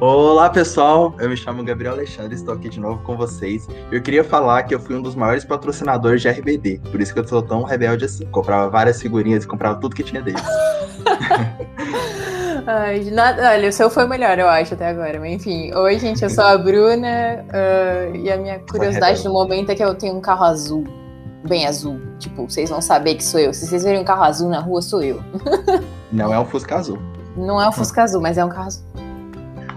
Olá pessoal, eu me chamo Gabriel Alexandre, estou aqui de novo com vocês. Eu queria falar que eu fui um dos maiores patrocinadores de RBD, por isso que eu sou tão rebelde assim. Comprava várias figurinhas e comprava tudo que tinha deles. Ai, nada, olha, o seu foi o melhor, eu acho, até agora. Mas enfim, oi, gente, eu sou a Bruna uh, e a minha curiosidade no momento é que eu tenho um carro azul, bem azul. Tipo, vocês vão saber que sou eu. Se vocês verem um carro azul na rua, sou eu. Não é um Fusca azul. Não é um Fusca azul, mas é um carro azul.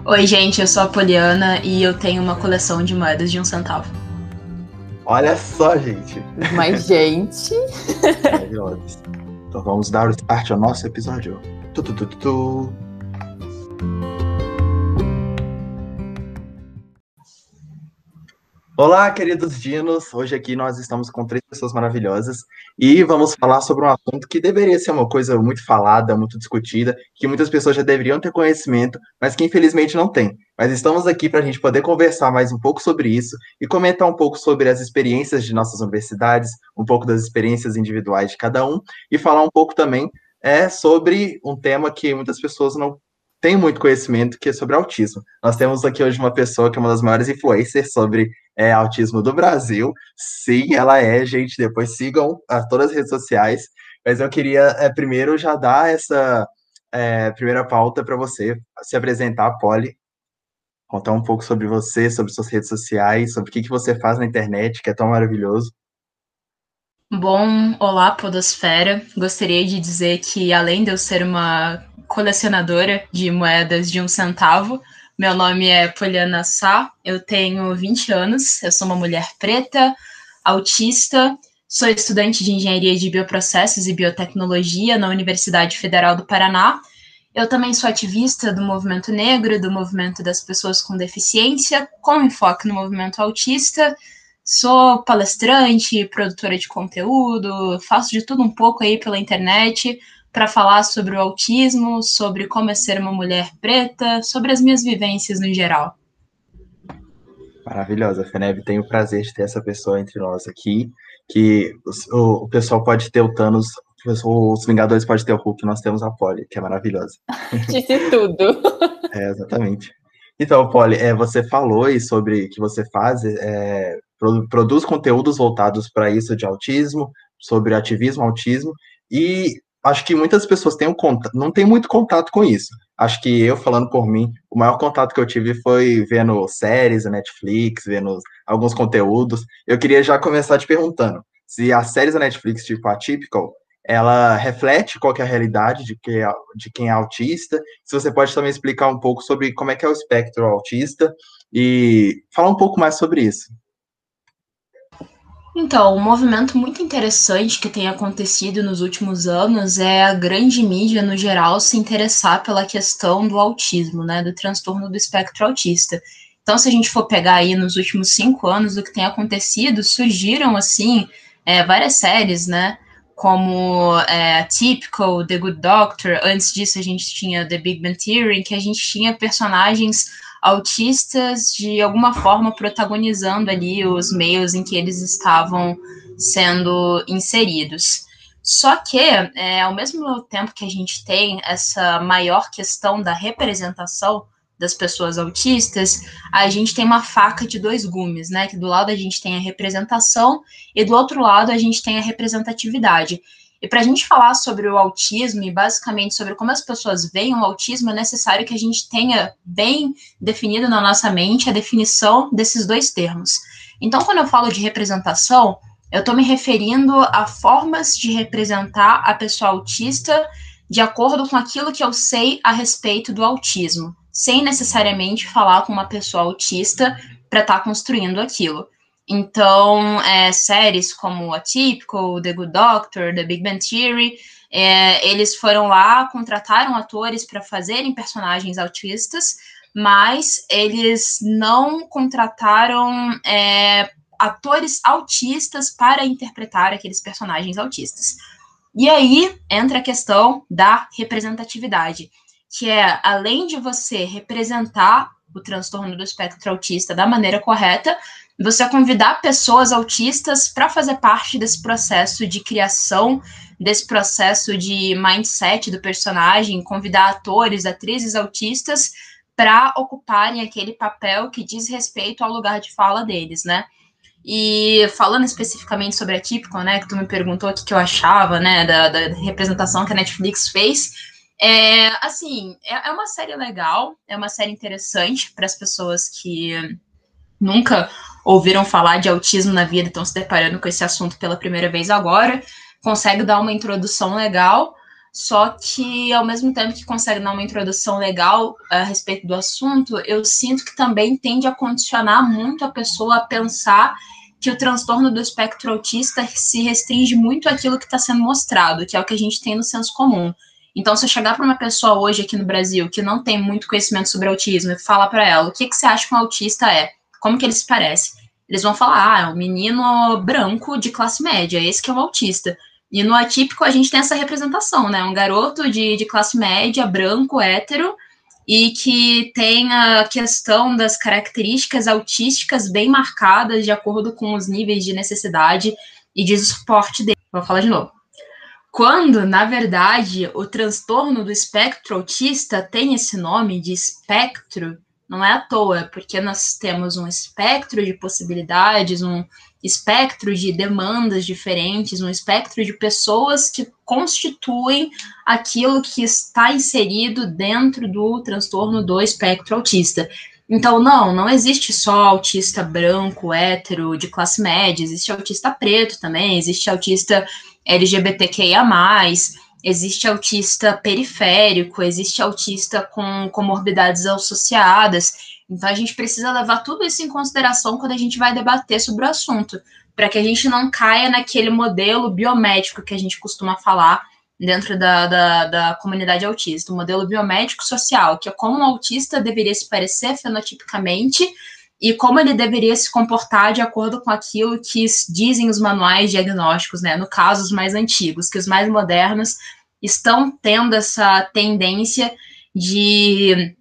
Oi, gente, eu sou a Poliana e eu tenho uma coleção de moedas de um centavo. Olha só, gente. Mas, gente. então vamos dar start ao nosso episódio. Tu, tu, tu, tu, tu. Olá, queridos dinos. Hoje aqui nós estamos com três pessoas maravilhosas e vamos falar sobre um assunto que deveria ser uma coisa muito falada, muito discutida, que muitas pessoas já deveriam ter conhecimento, mas que infelizmente não tem. Mas estamos aqui para a gente poder conversar mais um pouco sobre isso e comentar um pouco sobre as experiências de nossas universidades, um pouco das experiências individuais de cada um e falar um pouco também é sobre um tema que muitas pessoas não tem muito conhecimento, que é sobre autismo. Nós temos aqui hoje uma pessoa que é uma das maiores influencers sobre é, autismo do Brasil. Sim, ela é, gente. Depois sigam a todas as redes sociais. Mas eu queria é, primeiro já dar essa é, primeira pauta para você se apresentar, Polly. Contar um pouco sobre você, sobre suas redes sociais, sobre o que, que você faz na internet, que é tão maravilhoso. Bom, olá, Podosfera. Gostaria de dizer que, além de eu ser uma colecionadora de moedas de um centavo. Meu nome é Poliana Sá, eu tenho 20 anos, eu sou uma mulher preta, autista, sou estudante de engenharia de bioprocessos e biotecnologia na Universidade Federal do Paraná. Eu também sou ativista do movimento negro, do movimento das pessoas com deficiência, com enfoque no movimento autista. Sou palestrante, produtora de conteúdo, faço de tudo um pouco aí pela internet, para falar sobre o autismo, sobre como é ser uma mulher preta, sobre as minhas vivências no geral. Maravilhosa, Feneve. Tenho o prazer de ter essa pessoa entre nós aqui, que o, o pessoal pode ter o Thanos, os Vingadores podem ter o Hulk, nós temos a Polly, que é maravilhosa. Disse tudo. é, exatamente. Então, Polly, é, você falou aí sobre que você faz, é, produz conteúdos voltados para isso de autismo, sobre ativismo, autismo, e acho que muitas pessoas têm um contato, não tem muito contato com isso. Acho que eu, falando por mim, o maior contato que eu tive foi vendo séries, Netflix, vendo alguns conteúdos. Eu queria já começar te perguntando se as séries da Netflix, tipo a Typical, ela reflete qual é a realidade de, que, é, de quem é autista. Se você pode também explicar um pouco sobre como é que é o espectro autista e falar um pouco mais sobre isso. Então, um movimento muito interessante que tem acontecido nos últimos anos é a grande mídia, no geral, se interessar pela questão do autismo, né, do transtorno do espectro autista. Então, se a gente for pegar aí nos últimos cinco anos o que tem acontecido, surgiram, assim, é, várias séries, né, como é, Typical, The Good Doctor, antes disso a gente tinha The Big Bang Theory, que a gente tinha personagens autistas de alguma forma protagonizando ali os meios em que eles estavam sendo inseridos. Só que, é, ao mesmo tempo que a gente tem essa maior questão da representação das pessoas autistas, a gente tem uma faca de dois gumes, né? Que do lado a gente tem a representação e do outro lado a gente tem a representatividade. E para a gente falar sobre o autismo e basicamente sobre como as pessoas veem o autismo, é necessário que a gente tenha bem definido na nossa mente a definição desses dois termos. Então, quando eu falo de representação, eu estou me referindo a formas de representar a pessoa autista de acordo com aquilo que eu sei a respeito do autismo, sem necessariamente falar com uma pessoa autista para estar tá construindo aquilo. Então, é, séries como Atypical, The Good Doctor, The Big Bang Theory, é, eles foram lá, contrataram atores para fazerem personagens autistas, mas eles não contrataram é, atores autistas para interpretar aqueles personagens autistas. E aí entra a questão da representatividade, que é além de você representar o transtorno do espectro autista da maneira correta, você convidar pessoas autistas para fazer parte desse processo de criação, desse processo de mindset do personagem, convidar atores, atrizes autistas para ocuparem aquele papel que diz respeito ao lugar de fala deles, né? E falando especificamente sobre a Típico, né, que tu me perguntou o que, que eu achava, né, da, da representação que a Netflix fez, é, assim, é, é uma série legal, é uma série interessante para as pessoas que nunca ouviram falar de autismo na vida, estão se deparando com esse assunto pela primeira vez agora, consegue dar uma introdução legal, só que ao mesmo tempo que consegue dar uma introdução legal a respeito do assunto, eu sinto que também tende a condicionar muito a pessoa a pensar que o transtorno do espectro autista se restringe muito àquilo que está sendo mostrado, que é o que a gente tem no senso comum. Então, se eu chegar para uma pessoa hoje aqui no Brasil que não tem muito conhecimento sobre autismo e falar para ela o que, que você acha que um autista é, como que ele se parece, eles vão falar, ah, é um menino branco de classe média, esse que é o autista. E no atípico a gente tem essa representação, né? Um garoto de, de classe média, branco, hétero, e que tem a questão das características autísticas bem marcadas de acordo com os níveis de necessidade e de suporte dele. Vou falar de novo. Quando, na verdade, o transtorno do espectro autista tem esse nome de espectro, não é à toa, porque nós temos um espectro de possibilidades, um espectro de demandas diferentes, um espectro de pessoas que constituem aquilo que está inserido dentro do transtorno do espectro autista. Então, não, não existe só autista branco, hétero, de classe média, existe autista preto também, existe autista LGBTQIA, existe autista periférico, existe autista com comorbidades associadas. Então a gente precisa levar tudo isso em consideração quando a gente vai debater sobre o assunto, para que a gente não caia naquele modelo biomédico que a gente costuma falar dentro da, da, da comunidade autista, o modelo biomédico social, que é como um autista deveria se parecer fenotipicamente e como ele deveria se comportar de acordo com aquilo que dizem os manuais diagnósticos, né? No caso, os mais antigos, que os mais modernos estão tendo essa tendência de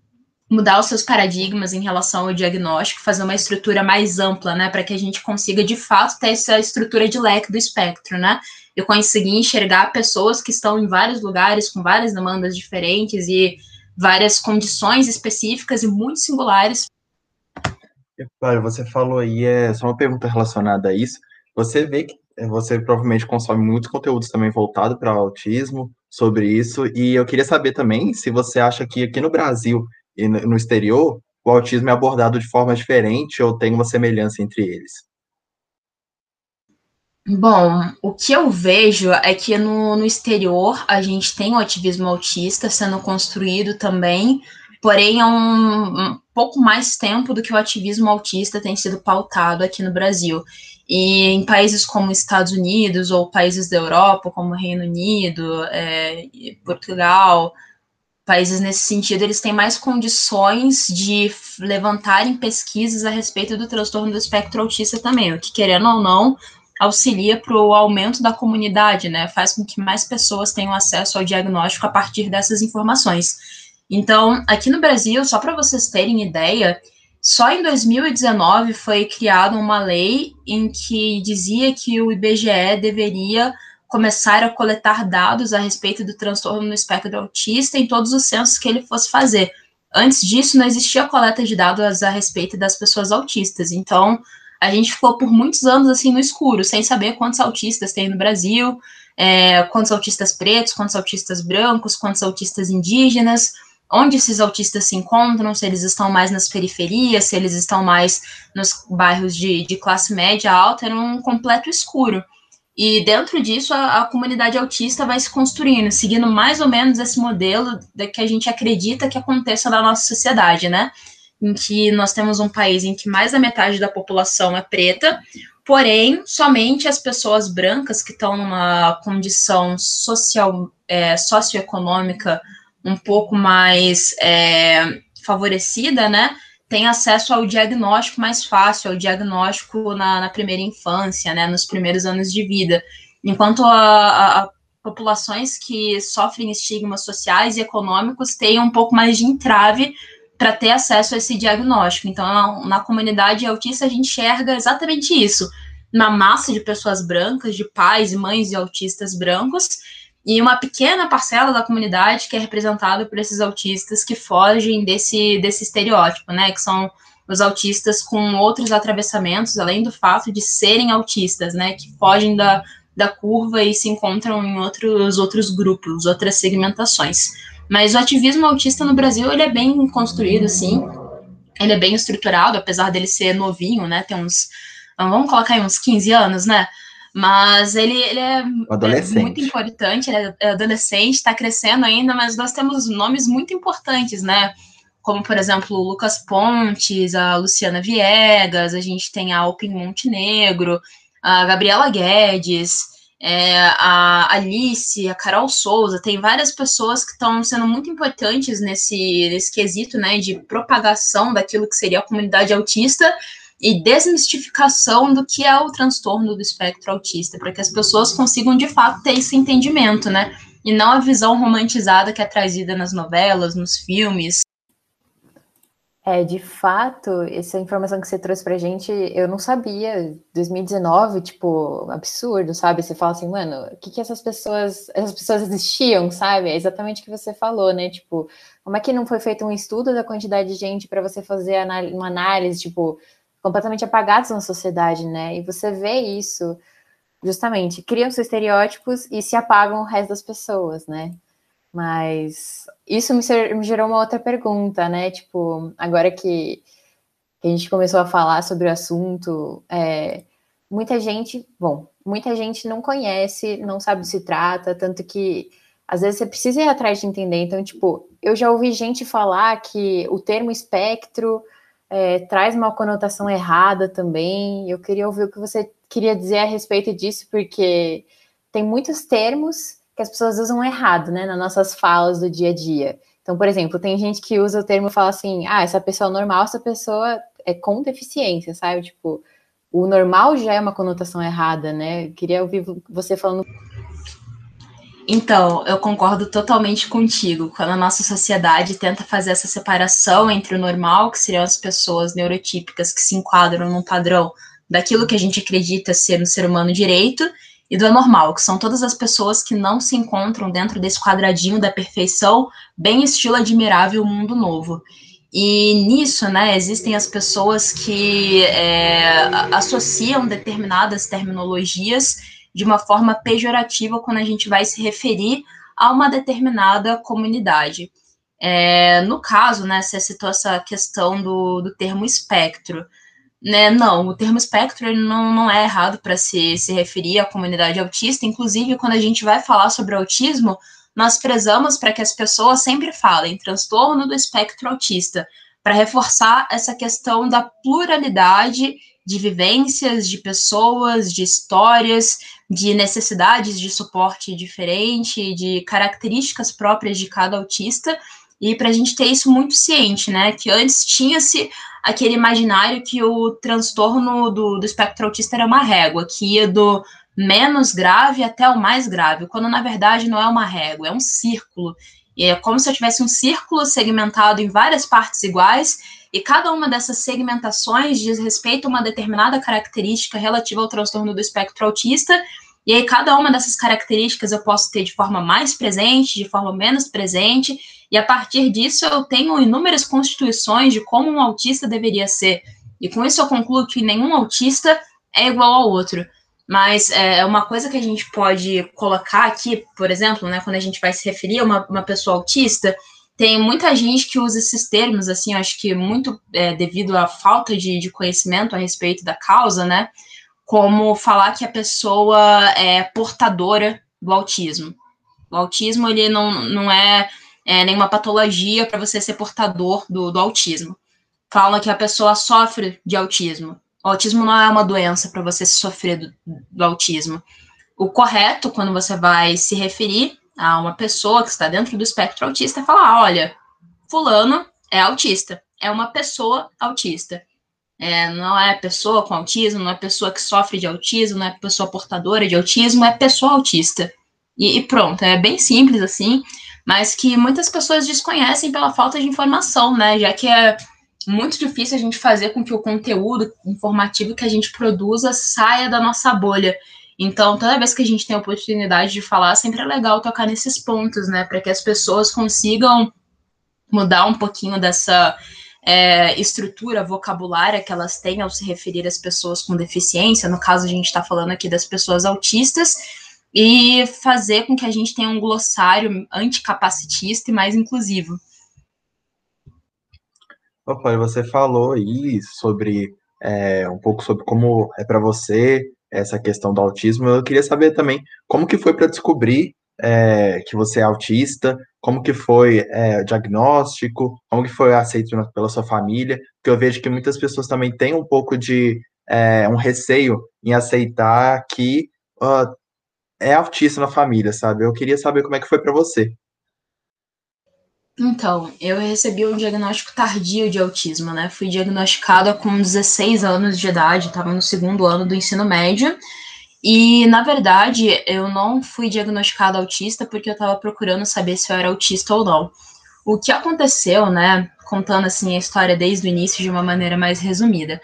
mudar os seus paradigmas em relação ao diagnóstico, fazer uma estrutura mais ampla, né, para que a gente consiga de fato ter essa estrutura de leque do espectro, né? Eu consegui enxergar pessoas que estão em vários lugares com várias demandas diferentes e várias condições específicas e muito singulares Olha, você falou aí, é só uma pergunta relacionada a isso. Você vê que eh, você provavelmente consome muitos conteúdos também voltado para o autismo sobre isso, e eu queria saber também se você acha que aqui no Brasil e no exterior o autismo é abordado de forma diferente ou tem uma semelhança entre eles. Bom, o que eu vejo é que no, no exterior a gente tem o ativismo autista sendo construído também porém um, um, pouco mais tempo do que o ativismo autista tem sido pautado aqui no Brasil. E em países como Estados Unidos ou países da Europa, como Reino Unido, é, Portugal, países nesse sentido, eles têm mais condições de levantarem pesquisas a respeito do transtorno do espectro autista também, o que, querendo ou não, auxilia para o aumento da comunidade, né? Faz com que mais pessoas tenham acesso ao diagnóstico a partir dessas informações. Então, aqui no Brasil, só para vocês terem ideia, só em 2019 foi criada uma lei em que dizia que o IBGE deveria começar a coletar dados a respeito do transtorno no espectro autista em todos os censos que ele fosse fazer. Antes disso, não existia coleta de dados a respeito das pessoas autistas. Então, a gente ficou por muitos anos assim no escuro, sem saber quantos autistas tem no Brasil, é, quantos autistas pretos, quantos autistas brancos, quantos autistas indígenas onde esses autistas se encontram, se eles estão mais nas periferias, se eles estão mais nos bairros de, de classe média alta, era um completo escuro. E dentro disso, a, a, comunidade autista vai se construindo, seguindo mais ou menos esse modelo da que a gente acredita que aconteça na nossa sociedade, né? Em que nós temos um país em que mais da metade da população é preta, porém, somente as pessoas brancas que estão numa condição social, é, socioeconômica um pouco mais é, favorecida, né, tem acesso ao diagnóstico mais fácil, ao diagnóstico na, na primeira infância, né, nos primeiros anos de vida, enquanto a, a, populações que sofrem estigmas sociais e econômicos têm um pouco mais de entrave para ter acesso a esse diagnóstico. Então, na, na, comunidade autista, a gente enxerga exatamente isso. Na massa de pessoas brancas, de pais e mães de autistas brancos, e uma pequena parcela da comunidade que é representada por esses autistas que fogem desse, desse estereótipo, né? Que são os autistas com outros atravessamentos, além do fato de serem autistas, né? Que fogem da, da curva e se encontram em outros, outros grupos, outras segmentações. Mas o ativismo autista no Brasil, ele é bem construído, assim, ele é bem estruturado, apesar dele ser novinho, né, tem uns, vamos colocar aí uns 15 anos, né, mas ele, ele é, é, muito importante, ele é adolescente, está crescendo ainda, mas nós temos nomes muito importantes, né? Como, por exemplo, o Lucas Pontes, a Luciana Viegas, a gente tem a Alpin Montenegro, a Gabriela Guedes, é, a Alice, a Carol Souza, tem várias pessoas que estão sendo muito importantes nesse, nesse quesito, né, de propagação daquilo que seria a comunidade autista, e desmistificação do que é o transtorno do espectro autista, para que as pessoas consigam de fato ter esse entendimento, né? E não a visão romantizada que é trazida nas novelas, nos filmes. É, de fato, essa informação que você trouxe pra gente, eu não sabia. 2019, tipo, absurdo, sabe? Você fala assim, mano, o que que essas pessoas, essas pessoas existiam, sabe? É exatamente o que você falou, né? Tipo, como é que não foi feito um estudo da quantidade de gente para você fazer uma análise, tipo, completamente apagados na sociedade, né? E você vê isso, justamente, criam-se estereótipos e se apagam o resto das pessoas, né? Mas isso me, gerou uma outra pergunta, né? Tipo, agora que, a gente começou a falar sobre o assunto, é, muita gente, bom, muita gente não conhece, não sabe que se trata, tanto que às vezes você precisa ir atrás de entender. Então, tipo, eu já ouvi gente falar que o termo espectro é, traz uma conotação errada também. Eu queria ouvir o que você queria dizer a respeito disso, porque tem muitos termos que as pessoas usam errado, né, nas nossas falas do dia a dia. Então, por exemplo, tem gente que usa o termo e fala assim: ah, essa pessoa é normal, essa pessoa é com deficiência, sabe? Tipo, o normal já é uma conotação errada, né? Eu queria ouvir você falando então, eu concordo totalmente contigo. Quando a nossa sociedade tenta fazer essa separação entre o normal, que seriam as pessoas neurotípicas que se enquadram num padrão daquilo que a gente acredita ser um ser humano direito, e do anormal, que são todas as pessoas que não se encontram dentro desse quadradinho da perfeição, bem estilo admirável mundo novo. E nisso, né, existem as pessoas que é, associam determinadas terminologias de uma forma pejorativa quando a gente vai se referir a uma determinada comunidade. É, no caso, né, você citou essa questão do, do termo espectro. Né, não, o termo espectro ele não, não é errado para se, se referir à comunidade autista. Inclusive, quando a gente vai falar sobre autismo, nós prezamos para que as pessoas sempre falem transtorno do espectro autista, para reforçar essa questão da pluralidade de vivências, de pessoas, de histórias, de necessidades de suporte diferente, de características próprias de cada autista, e para a gente ter isso muito ciente, né? Que antes tinha-se aquele imaginário que o transtorno do, do espectro autista era uma régua, que ia do menos grave até o mais grave, quando na verdade não é uma régua, é um círculo. E é como se eu tivesse um círculo segmentado em várias partes iguais, e cada uma dessas segmentações diz respeito a uma determinada característica relativa ao transtorno do espectro autista, e aí, cada uma dessas características eu posso ter de forma mais presente, de forma menos presente, e a partir disso eu tenho inúmeras constituições de como um autista deveria ser. E com isso eu concluo que nenhum autista é igual ao outro. Mas é uma coisa que a gente pode colocar aqui, por exemplo, né, quando a gente vai se referir a uma, uma pessoa autista, tem muita gente que usa esses termos, assim, acho que muito é, devido à falta de, de conhecimento a respeito da causa, né? Como falar que a pessoa é portadora do autismo. O autismo, ele não, não é, é nenhuma patologia para você ser portador do, do autismo. Falam que a pessoa sofre de autismo. O autismo não é uma doença para você sofrer do, do autismo. O correto, quando você vai se referir a uma pessoa que está dentro do espectro autista falar: olha, Fulano é autista, é uma pessoa autista. É, não é pessoa com autismo, não é pessoa que sofre de autismo, não é pessoa portadora de autismo, é pessoa autista. E, e pronto, é bem simples assim, mas que muitas pessoas desconhecem pela falta de informação, né? Já que é muito difícil a gente fazer com que o conteúdo informativo que a gente produza saia da nossa bolha. Então, toda vez que a gente tem a oportunidade de falar, sempre é legal tocar nesses pontos, né? Para que as pessoas consigam mudar um pouquinho dessa é, estrutura vocabulária que elas têm ao se referir às pessoas com deficiência. No caso, a gente está falando aqui das pessoas autistas e fazer com que a gente tenha um glossário anticapacitista e mais inclusivo. Opa, você falou aí sobre é, um pouco sobre como é para você essa questão do autismo. Eu queria saber também como que foi para descobrir é, que você é autista, como que foi é, o diagnóstico, como que foi aceito pela sua família, porque eu vejo que muitas pessoas também têm um pouco de é, um receio em aceitar que uh, é autista na família, sabe? Eu queria saber como é que foi para você. Então, eu recebi um diagnóstico tardio de autismo, né? Fui diagnosticada com 16 anos de idade, estava no segundo ano do ensino médio. E, na verdade, eu não fui diagnosticada autista porque eu estava procurando saber se eu era autista ou não. O que aconteceu, né? Contando assim a história desde o início de uma maneira mais resumida.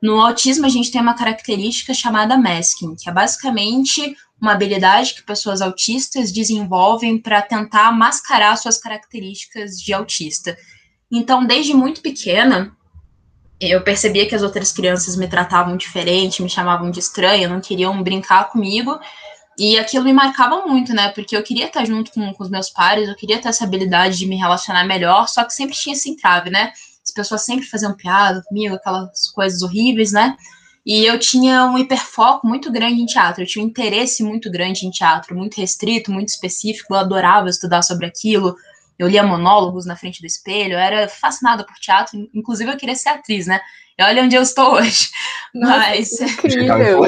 No autismo, a gente tem uma característica chamada masking, que é basicamente uma habilidade que pessoas autistas desenvolvem para tentar mascarar suas características de autista. Então, desde muito pequena, eu percebia que as outras crianças me tratavam diferente, me chamavam de estranha, não queriam brincar comigo. E aquilo me marcava muito, né? Porque eu queria estar junto com, com os meus pares, eu queria ter essa habilidade de me relacionar melhor, só que sempre tinha esse entrave, né? As pessoas sempre faziam piada comigo, aquelas coisas horríveis, né? E eu tinha um hiperfoco muito grande em teatro, eu tinha um interesse muito grande em teatro, muito restrito, muito específico, eu adorava estudar sobre aquilo. Eu lia monólogos na frente do espelho, eu era fascinada por teatro, inclusive eu queria ser atriz, né? E olha onde eu estou hoje. Nossa, Mas. Incrível.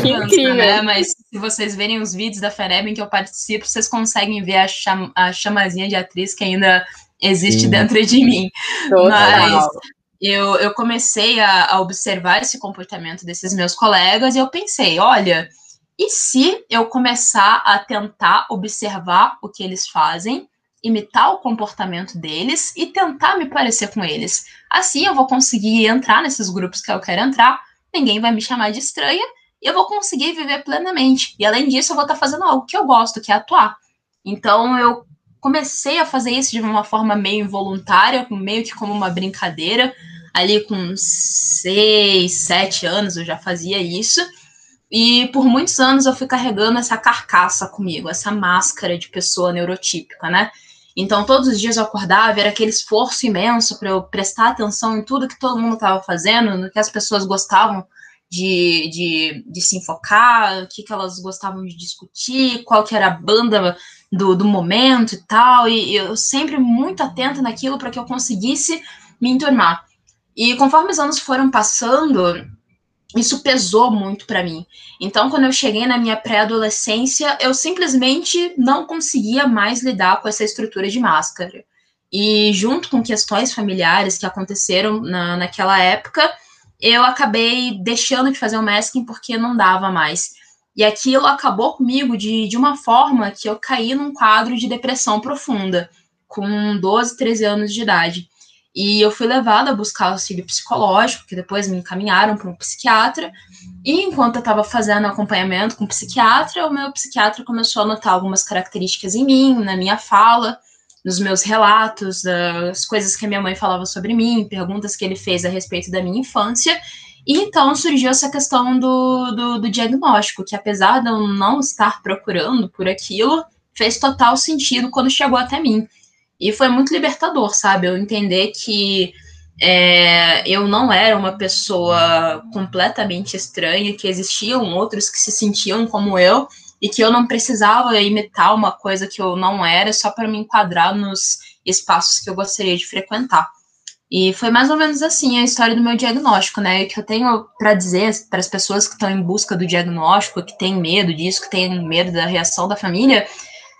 que incrível. Né? Mas se vocês verem os vídeos da Fereb em que eu participo, vocês conseguem ver a, cham a chamazinha de atriz que ainda existe Sim. dentro de mim. Total. Mas eu, eu comecei a, a observar esse comportamento desses meus colegas e eu pensei, olha, e se eu começar a tentar observar o que eles fazem, imitar o comportamento deles e tentar me parecer com eles? Assim eu vou conseguir entrar nesses grupos que eu quero entrar, ninguém vai me chamar de estranha e eu vou conseguir viver plenamente. E além disso, eu vou estar fazendo algo que eu gosto, que é atuar. Então eu comecei a fazer isso de uma forma meio involuntária, meio que como uma brincadeira. Ali com seis, sete anos eu já fazia isso. E por muitos anos eu fui carregando essa carcaça comigo, essa máscara de pessoa neurotípica, né? Então todos os dias eu acordava, era aquele esforço imenso para eu prestar atenção em tudo que todo mundo estava fazendo, no que as pessoas gostavam de, de, de se enfocar, o que, que elas gostavam de discutir, qual que era a banda do, do momento e tal, e, eu sempre muito atenta naquilo para que eu conseguisse me enturmar. E conforme os anos foram passando, isso pesou muito para mim. Então, quando eu cheguei na minha pré-adolescência, eu simplesmente não conseguia mais lidar com essa estrutura de máscara. E junto com questões familiares que aconteceram na, naquela época, eu acabei deixando de fazer o masking porque não dava mais. E aquilo acabou comigo de, de uma forma que eu caí num quadro de depressão profunda, com 12, 13 anos de idade. E eu fui levada a buscar auxílio psicológico, que depois me encaminharam para um psiquiatra. E enquanto eu estava fazendo acompanhamento com o psiquiatra, o meu psiquiatra começou a notar algumas características em mim, na minha fala, nos meus relatos, das coisas que a minha mãe falava sobre mim, perguntas que ele fez a respeito da minha infância. E então surgiu essa questão do, do, do, diagnóstico, que apesar de eu não estar procurando por aquilo, fez total sentido quando chegou até mim. E foi muito libertador, sabe? Eu entender que é, eu não era uma pessoa completamente estranha, que existiam outros que se sentiam como eu e que eu não precisava imitar uma coisa que eu não era só para me enquadrar nos espaços que eu gostaria de frequentar. E foi mais ou menos assim a história do meu diagnóstico, né? O que eu tenho para dizer para as pessoas que estão em busca do diagnóstico, que têm medo disso, que têm medo da reação da família,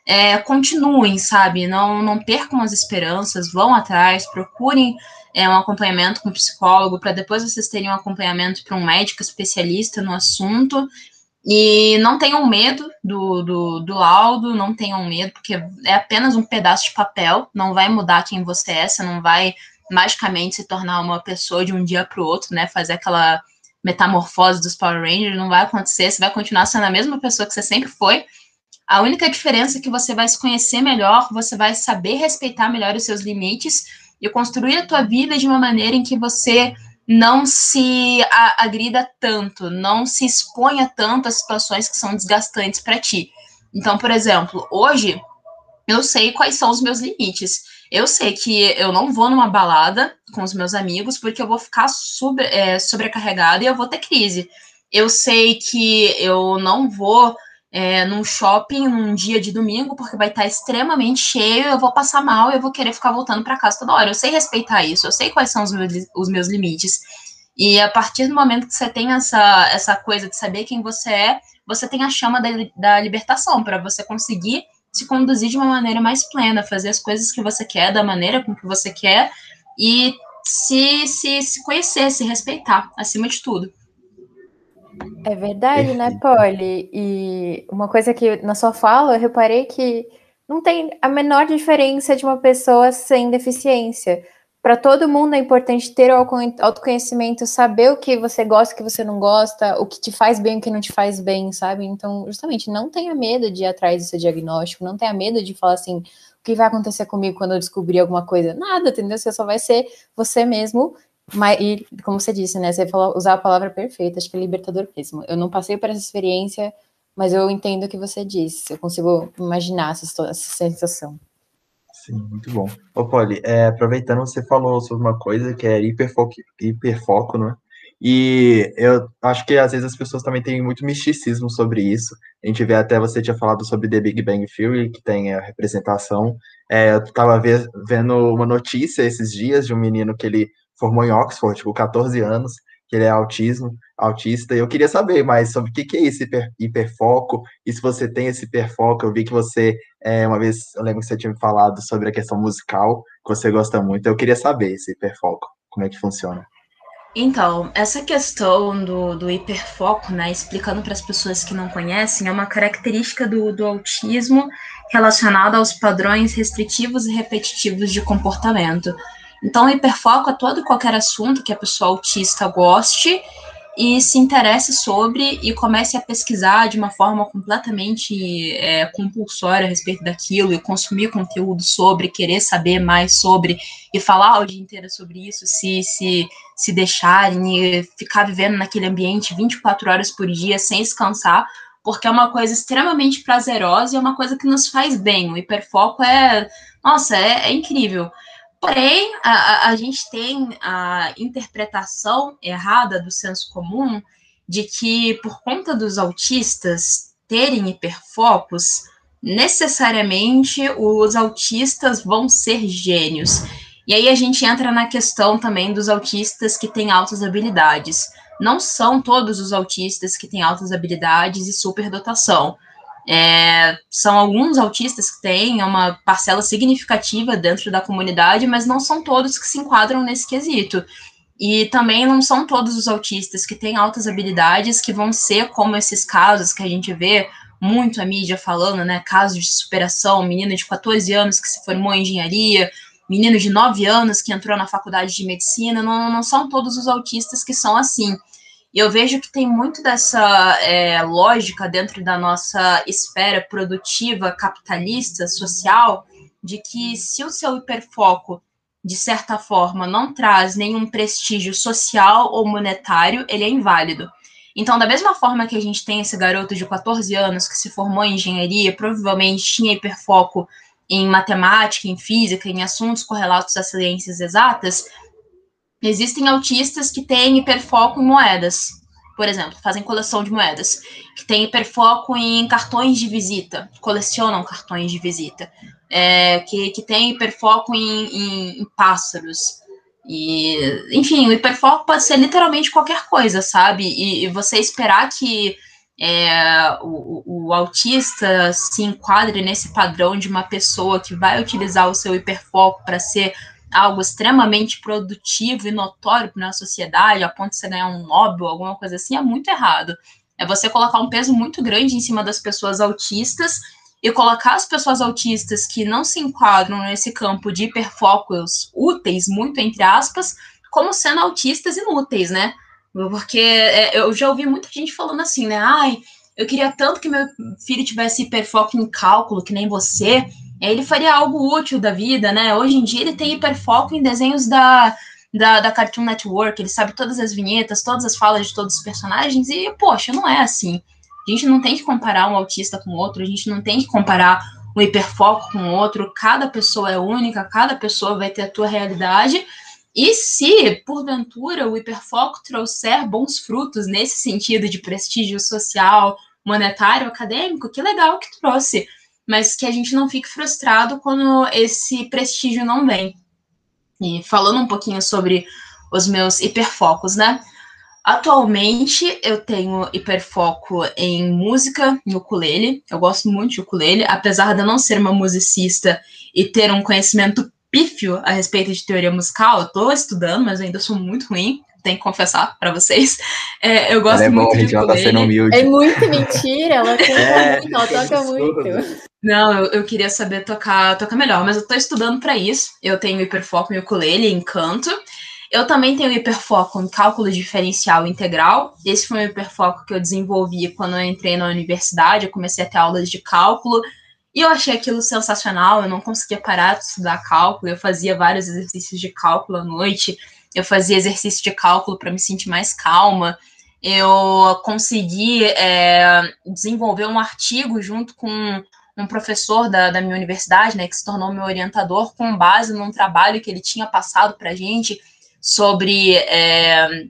é, continuem, sabe? Não, não percam as esperanças, vão atrás, procurem é, um acompanhamento com um psicólogo, para depois vocês terem um acompanhamento para um médico especialista no assunto. E não tenham medo do, do, do, laudo, não tenham medo, porque é apenas um pedaço de papel, não vai mudar quem você é, você não vai magicamente se tornar uma pessoa de um dia para o outro, né? Fazer aquela metamorfose dos Power Rangers, não vai acontecer, você vai continuar sendo a mesma pessoa que você sempre foi. A única diferença é que você vai se conhecer melhor, você vai saber respeitar melhor os seus limites e construir a tua vida de uma maneira em que você não se agrida tanto, não se exponha tanto a situações que são desgastantes para ti. Então, por exemplo, hoje eu sei quais são os meus limites. Eu sei que eu não vou numa balada com os meus amigos porque eu vou ficar sobre, é, sobrecarregada e eu vou ter crise. Eu sei que eu não vou é, num shopping num dia de domingo porque vai estar extremamente cheio, eu vou passar mal eu vou querer ficar voltando para casa toda hora. Eu sei respeitar isso, eu sei quais são os meus, os meus limites. E a partir do momento que você tem essa, essa coisa de saber quem você é, você tem a chama da, da libertação para você conseguir se conduzir de uma maneira mais plena, fazer as coisas que você quer, da maneira com que você quer e se, se, se conhecer, se respeitar, acima de tudo. É verdade, né, Polly? E uma coisa que na sua fala eu reparei que não tem a menor diferença de uma pessoa sem deficiência para todo mundo é importante ter o autoconhecimento, saber o que você gosta, o que você não gosta, o que te faz bem, o que não te faz bem, sabe? Então, justamente, não tenha medo de ir atrás do seu diagnóstico, não tenha medo de falar assim, o que vai acontecer comigo quando eu descobrir alguma coisa? Nada, entendeu? Você só vai ser você mesmo. Mas, e como você disse, né? Você falou, usar a palavra perfeita, acho que é libertador mesmo. Eu não passei por essa experiência, mas eu entendo o que você disse. Eu consigo imaginar essa, essa sensação. Sim, muito bom. Ô, Polly, é, aproveitando, você falou sobre uma coisa que é hiperfoco, hiperfoco, né? E eu acho que às vezes as pessoas também têm muito misticismo sobre isso. A gente vê até você tinha falado sobre The Big Bang Theory, que tem a representação. É, eu estava vendo uma notícia esses dias de um menino que ele formou em Oxford, com 14 anos, que ele é autismo, autista, e eu queria saber mais sobre o que, que é esse hiper, hiperfoco, e se você tem esse hiperfoco, eu vi que você, é, uma vez, eu lembro que você tinha falado sobre a questão musical, que você gosta muito, eu queria saber esse hiperfoco, como é que funciona. Então, essa questão do, do hiperfoco, né, explicando para as pessoas que não conhecem, é uma característica do, do autismo relacionada aos padrões restritivos e repetitivos de comportamento. Então, o hiperfoco é todo e qualquer assunto que a pessoa autista goste e se interesse sobre e comece a pesquisar de uma forma completamente é, compulsória a respeito daquilo e consumir conteúdo sobre, querer saber mais sobre e falar o dia inteiro sobre isso, se, se, se deixarem e ficar vivendo naquele ambiente 24 horas por dia sem descansar, porque é uma coisa extremamente prazerosa e é uma coisa que nos faz bem. O hiperfoco é, nossa, é, é incrível. Porém, a, a, gente tem a interpretação errada do senso comum de que, por conta dos autistas terem hiperfocos, necessariamente os autistas vão ser gênios. E aí a gente entra na questão também dos autistas que têm altas habilidades. Não são todos os autistas que têm altas habilidades e superdotação. É, são alguns autistas que têm uma parcela significativa dentro da comunidade, mas não são todos que se enquadram nesse quesito. E também não são todos os autistas que têm altas habilidades que vão ser como esses casos que a gente vê muito a mídia falando, né? Casos de superação, menino de 14 anos que se formou em engenharia, menino de 9 anos que entrou na faculdade de medicina, não, não são todos os autistas que são assim. E eu vejo que tem muito dessa é, lógica dentro da nossa esfera produtiva, capitalista, social, de que se o seu hiperfoco, de certa forma, não traz nenhum prestígio social ou monetário, ele é inválido. Então, da mesma forma que a gente tem esse garoto de 14 anos que se formou em engenharia, provavelmente tinha hiperfoco em matemática, em física, em assuntos correlatos às ciências exatas, Existem autistas que têm hiperfoco em moedas, por exemplo, fazem coleção de moedas, que têm hiperfoco em cartões de visita, colecionam cartões de visita, é, que, que têm hiperfoco em, em, em pássaros. E, enfim, o hiperfoco pode ser literalmente qualquer coisa, sabe? E, e você esperar que é, o, o, autista se enquadre nesse padrão de uma pessoa que vai utilizar o seu hiperfoco para ser algo extremamente produtivo e notório na sociedade, a ponto de você ganhar um Nobel, alguma coisa assim, é muito errado. É você colocar um peso muito grande em cima das pessoas autistas e colocar as pessoas autistas que não se enquadram nesse campo de hiperfocos úteis, muito entre aspas, como sendo autistas inúteis, né? Porque é, eu já ouvi muita gente falando assim, né? Ai, eu queria tanto que meu filho tivesse hiperfoco em cálculo, que nem você. Ele faria algo útil da vida, né? Hoje em dia ele tem hiperfoco em desenhos da, da, da Cartoon Network, ele sabe todas as vinhetas, todas as falas de todos os personagens, e, poxa, não é assim. A gente não tem que comparar um autista com outro, a gente não tem que comparar um hiperfoco com outro, cada pessoa é única, cada pessoa vai ter a tua realidade, e se, porventura, o hiperfoco trouxer bons frutos nesse sentido de prestígio social, monetário, acadêmico, que legal que trouxe, mas que a gente não fique frustrado quando esse prestígio não vem. E falando um pouquinho sobre os meus hiperfocos, né? Atualmente eu tenho hiperfoco em música, em ukulele. Eu gosto muito de ukulele, apesar de eu não ser uma musicista e ter um conhecimento pífio a respeito de teoria musical. Eu tô estudando, mas ainda sou muito ruim, tenho que confessar para vocês. É, eu gosto é muito bom, de ukulele. Tá sendo humilde. É muito mentira, ela toca é, muito, ela toca muito. Não, eu, eu, queria saber tocar, tocar melhor, mas eu tô estudando para isso. Eu tenho hiperfoco em ukulele, em canto. Eu também tenho hiperfoco em cálculo diferencial integral. Esse foi um hiperfoco que eu desenvolvi quando eu entrei na universidade. Eu comecei a ter aulas de cálculo e eu achei aquilo sensacional. Eu não conseguia parar de estudar cálculo. Eu fazia vários exercícios de cálculo à noite. Eu fazia exercício de cálculo para me sentir mais calma. Eu consegui é, desenvolver um artigo junto com um professor da, da minha universidade, né, que se tornou meu orientador, com base num trabalho que ele tinha passado para a gente sobre é,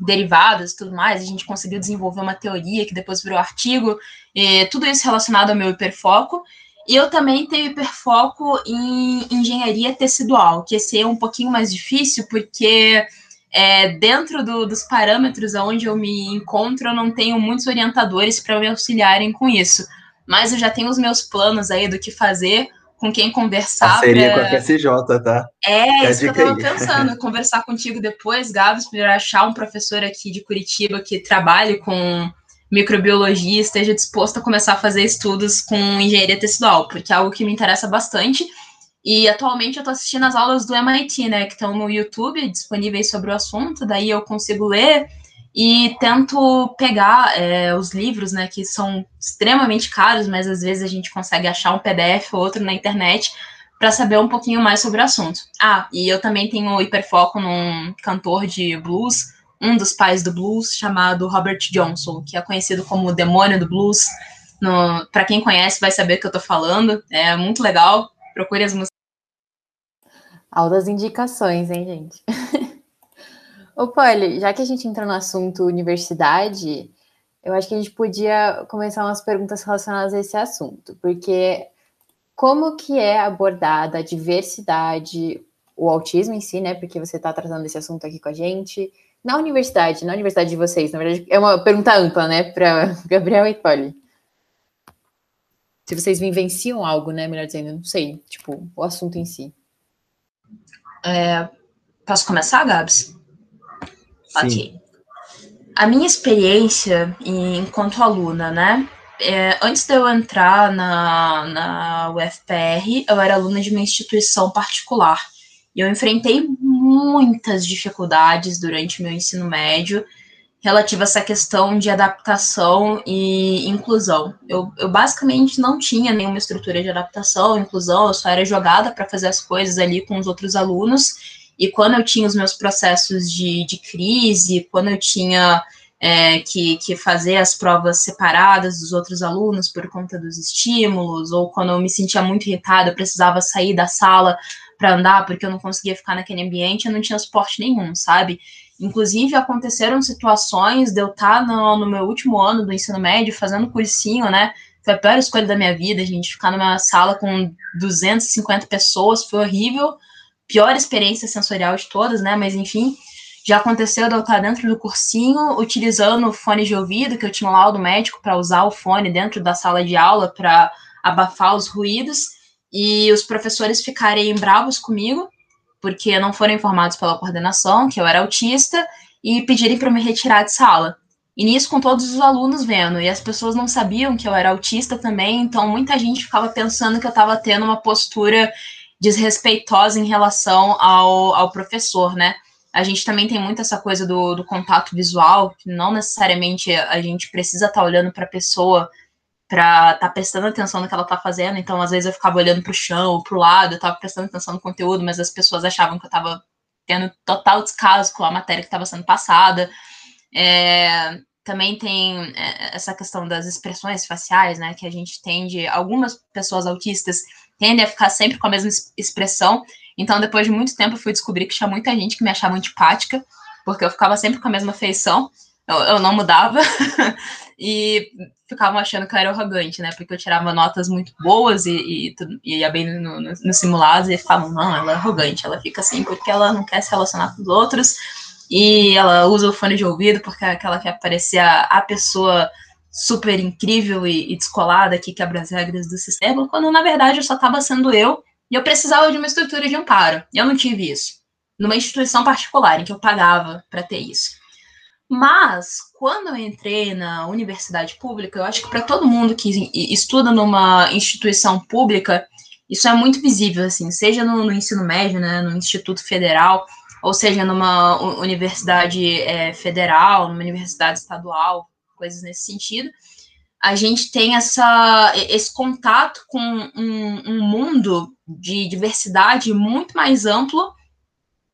derivadas e tudo mais. A gente conseguiu desenvolver uma teoria que depois virou artigo, e tudo isso relacionado ao meu hiperfoco. E eu também tenho hiperfoco em engenharia tecidual, que esse é um pouquinho mais difícil, porque é, dentro do, dos parâmetros onde eu me encontro, eu não tenho muitos orientadores para me auxiliarem com isso mas eu já tenho os meus planos aí do que fazer, com quem conversar. Seria pra... com a FSJ, tá? É, é isso que eu tava aí. pensando, conversar contigo depois, Gabs, para achar um professor aqui de Curitiba que trabalhe com microbiologia esteja disposto a começar a fazer estudos com engenharia tecidual, porque é algo que me interessa bastante. E atualmente eu estou assistindo as aulas do MIT, né, que estão no YouTube, disponíveis sobre o assunto, daí eu consigo ler e tento pegar é, os livros, né, que são extremamente caros, mas às vezes a gente consegue achar um PDF ou outro na internet para saber um pouquinho mais sobre o assunto. Ah, e eu também tenho hiperfoco num cantor de blues, um dos pais do blues, chamado Robert Johnson, que é conhecido como o demônio do blues. Para quem conhece, vai saber o que eu estou falando. É muito legal. Procure as músicas. Altas indicações, hein, gente? Ô, Polly, já que a gente entra no assunto universidade, eu acho que a gente podia começar umas perguntas relacionadas a esse assunto, porque como que é abordada a diversidade, o autismo em si, né? Porque você está tratando esse assunto aqui com a gente, na universidade, na universidade de vocês, na verdade, é uma pergunta ampla, né, para Gabriel e Polly. Se vocês vivenciam algo, né, melhor dizendo, não sei, tipo, o assunto em si. É, posso começar, Gabs? Ok. A minha experiência enquanto aluna, né? É, antes de eu entrar na, na UFPR, eu era aluna de uma instituição particular. E eu enfrentei muitas dificuldades durante meu ensino médio relativa a essa questão de adaptação e inclusão. Eu, eu basicamente não tinha nenhuma estrutura de adaptação, inclusão, eu só era jogada para fazer as coisas ali com os outros alunos e quando eu tinha os meus processos de, de crise, quando eu tinha é, que, que fazer as provas separadas dos outros alunos por conta dos estímulos, ou quando eu me sentia muito irritada, eu precisava sair da sala para andar porque eu não conseguia ficar naquele ambiente, eu não tinha suporte nenhum, sabe? Inclusive, aconteceram situações de eu estar tá no, no meu último ano do ensino médio, fazendo cursinho, né? Foi a pior escolha da minha vida, gente. Ficar numa sala com 250 pessoas foi horrível pior experiência sensorial de todas, né? Mas enfim, já aconteceu de eu estar dentro do cursinho, utilizando o fone de ouvido, que eu tinha um laudo médico para usar o fone dentro da sala de aula para abafar os ruídos, e os professores ficarem bravos comigo, porque não foram informados pela coordenação que eu era autista, e pedirem para me retirar de sala. E nisso com todos os alunos vendo, e as pessoas não sabiam que eu era autista também, então muita gente ficava pensando que eu estava tendo uma postura desrespeitosa em relação ao, ao professor, né? A gente também tem muito essa coisa do, do contato visual, que não necessariamente a gente precisa estar tá olhando para a pessoa para estar tá prestando atenção no que ela está fazendo. Então, às vezes eu ficava olhando para o chão ou para o lado, eu estava prestando atenção no conteúdo, mas as pessoas achavam que eu estava tendo total descaso com a matéria que estava sendo passada. É, também tem é, essa questão das expressões faciais, né? Que a gente tende, algumas pessoas autistas tendem a ficar sempre com a mesma expressão. Então, depois de muito tempo, eu fui descobrir que tinha muita gente que me achava antipática, porque eu ficava sempre com a mesma feição, eu, eu não mudava, e ficavam achando que eu era arrogante, né? Porque eu tirava notas muito boas e, e, ia bem no, no, no simulado, e falavam, não, ela é arrogante, ela fica assim porque ela não quer se relacionar com os outros, e ela usa o fone de ouvido porque ela quer parecer a, a pessoa super incrível e, e, descolada que quebra as regras do sistema, quando na verdade eu só estava sendo eu e eu precisava de uma estrutura de amparo. E eu não tive isso. Numa instituição particular em que eu pagava para ter isso. Mas, quando eu entrei na universidade pública, eu acho que para todo mundo que estuda numa instituição pública, isso é muito visível, assim, seja no, no ensino médio, né, no Instituto Federal, ou seja, numa universidade é, federal, numa universidade estadual, coisas nesse sentido, a gente tem essa, esse contato com um, um mundo de diversidade muito mais amplo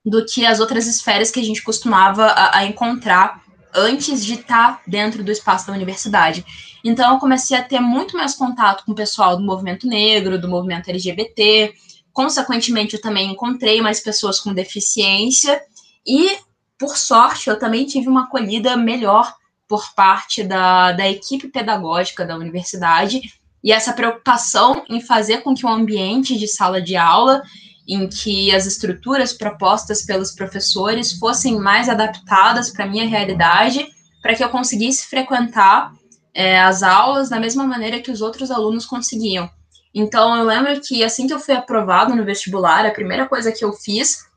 do que as outras esferas que a gente costumava a, a encontrar antes de estar dentro do espaço da universidade. Então, eu comecei a ter muito mais contato com o pessoal do movimento negro, do movimento LGBT, Consequentemente, eu também encontrei mais pessoas com deficiência. E, por sorte, eu também tive uma acolhida melhor por parte da, da equipe pedagógica da universidade e essa preocupação em fazer com que o ambiente de sala de aula, em que as estruturas propostas pelos professores fossem mais adaptadas para a minha realidade, para que eu conseguisse frequentar é, as aulas da mesma maneira que os outros alunos conseguiam. Então, eu lembro que assim que eu fui aprovado no vestibular, a primeira coisa que eu fiz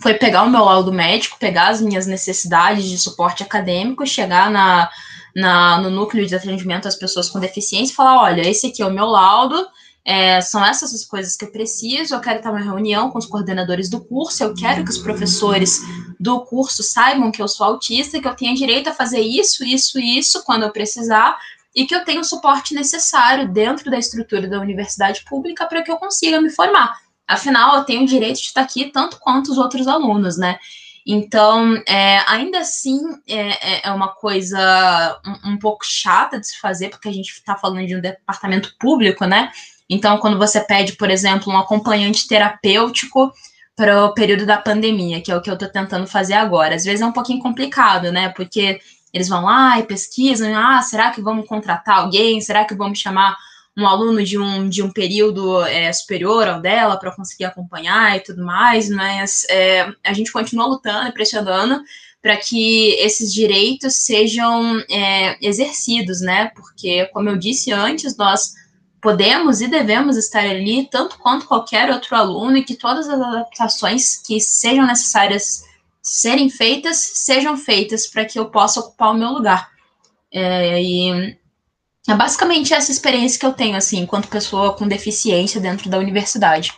foi pegar o meu laudo médico, pegar as minhas necessidades de suporte acadêmico, chegar na, na, no núcleo de atendimento às pessoas com deficiência e falar: olha, esse aqui é o meu laudo, é, são essas as coisas que eu preciso, eu quero estar numa reunião com os coordenadores do curso, eu quero que os professores do curso saibam que eu sou autista, que eu tenho direito a fazer isso, isso isso quando eu precisar, e que eu tenho o suporte necessário dentro da estrutura da universidade pública para que eu consiga me formar. Afinal, eu tenho o direito de estar aqui tanto quanto os outros alunos, né? Então, é, ainda assim, é, é, é uma coisa um, um, pouco chata de se fazer, porque a gente está falando de um departamento público, né? Então, quando você pede, por exemplo, um acompanhante terapêutico para o período da pandemia, que é o que eu estou tentando fazer agora, às vezes é um pouquinho complicado, né? Porque eles vão lá e pesquisam, ah, será que vamos contratar alguém? Será que vamos chamar um aluno de um, de um período é, superior ao dela para conseguir acompanhar e tudo mais, mas é, a gente continua lutando e pressionando para que esses direitos sejam é, exercidos, né? Porque, como eu disse antes, nós podemos e devemos estar ali tanto quanto qualquer outro aluno e que todas as adaptações que sejam necessárias serem feitas, sejam feitas para que eu possa ocupar o meu lugar. É, e é basicamente essa experiência que eu tenho, assim, enquanto pessoa com deficiência dentro da universidade.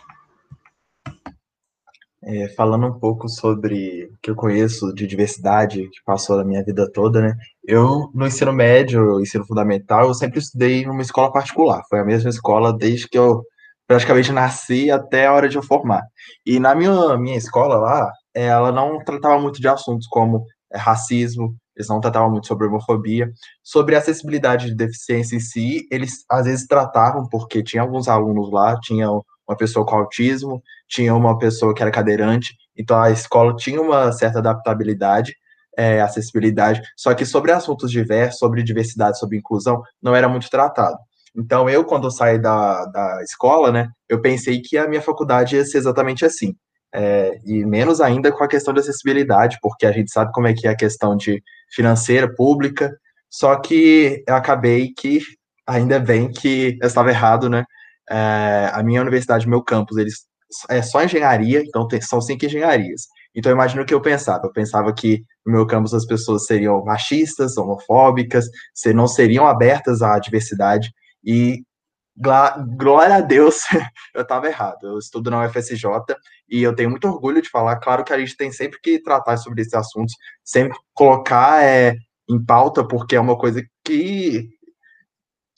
É, falando um pouco sobre o que eu conheço de diversidade, que passou na minha vida toda, né? Eu, no ensino médio, ensino fundamental, eu sempre estudei numa escola particular. Foi a mesma escola desde que eu praticamente nasci até a hora de eu formar. E na minha, minha escola lá, ela não tratava muito de assuntos como é, racismo, eles não tratavam muito sobre homofobia. Sobre acessibilidade de deficiência em si, eles às vezes tratavam, porque tinha alguns alunos lá, tinha uma pessoa com autismo, tinha uma pessoa que era cadeirante, então a escola tinha uma certa adaptabilidade, é, acessibilidade, só que sobre assuntos diversos, sobre diversidade, sobre inclusão, não era muito tratado. Então, eu, quando eu saí da, da escola, né, eu pensei que a minha faculdade ia ser exatamente assim é, e menos ainda com a questão de acessibilidade, porque a gente sabe como é que é a questão de financeira, pública, só que eu acabei que, ainda bem que eu estava errado, né, é, a minha universidade, meu campus, eles é só engenharia, então tem, são cinco engenharias. Então, imagino o que eu pensava. Eu pensava que no meu campus as pessoas seriam machistas, homofóbicas, se não seriam abertas à diversidade. E glória a Deus, eu estava errado. Eu estudo na UFSJ e eu tenho muito orgulho de falar. Claro que a gente tem sempre que tratar sobre esses assuntos, sempre colocar é, em pauta, porque é uma coisa que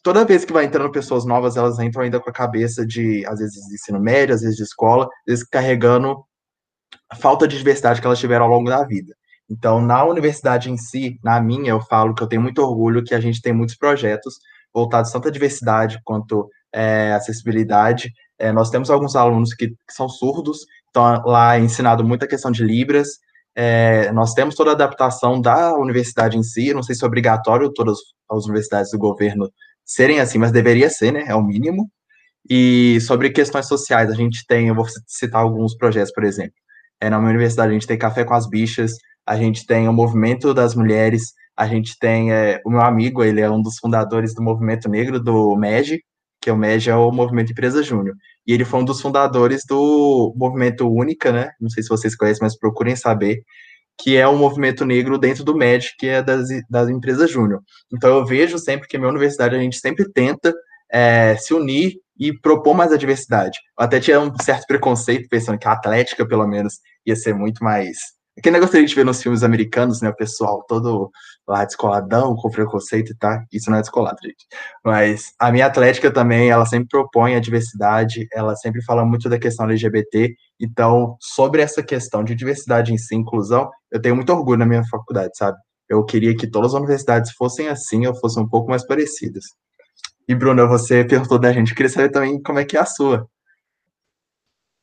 toda vez que vai entrando pessoas novas, elas entram ainda com a cabeça de, às vezes, de ensino médio, às vezes de escola, às vezes carregando a falta de diversidade que elas tiveram ao longo da vida. Então, na universidade em si, na minha, eu falo que eu tenho muito orgulho que a gente tem muitos projetos voltados tanto à diversidade quanto é, acessibilidade. É, nós temos alguns alunos que, que, são surdos, então lá é ensinado muita questão de Libras. É, nós temos toda a adaptação da universidade em si, não sei se é obrigatório todas as universidades do governo serem assim, mas deveria ser, né? É o mínimo. E sobre questões sociais, a gente tem, eu vou citar alguns projetos, por exemplo. É, na minha universidade, a gente tem Café com as Bichas, a gente tem o Movimento das Mulheres, a gente tem é, o meu amigo, ele é um dos fundadores do Movimento Negro do MEG, que o MEG é o Movimento Empresa Júnior. E ele foi um dos fundadores do Movimento Única, né? Não sei se vocês conhecem, mas procurem saber, que é um movimento negro dentro do MED, que é das, das empresas júnior. Então eu vejo sempre que a minha universidade a gente sempre tenta é, se unir e propor mais a diversidade. Eu até tinha um certo preconceito, pensando que a Atlética, pelo menos, ia ser muito mais que nem gostaria de ver nos filmes americanos, né? O pessoal todo lá descoladão, com preconceito e tá. Isso não é descolado, gente. Mas a minha atlética também, ela sempre propõe a diversidade, ela sempre fala muito da questão LGBT. Então, sobre essa questão de diversidade em si, inclusão, eu tenho muito orgulho na minha faculdade, sabe? Eu queria que todas as universidades fossem assim, ou fossem um pouco mais parecidas. E, Bruna, você perguntou da gente, queria saber também como é que é a sua.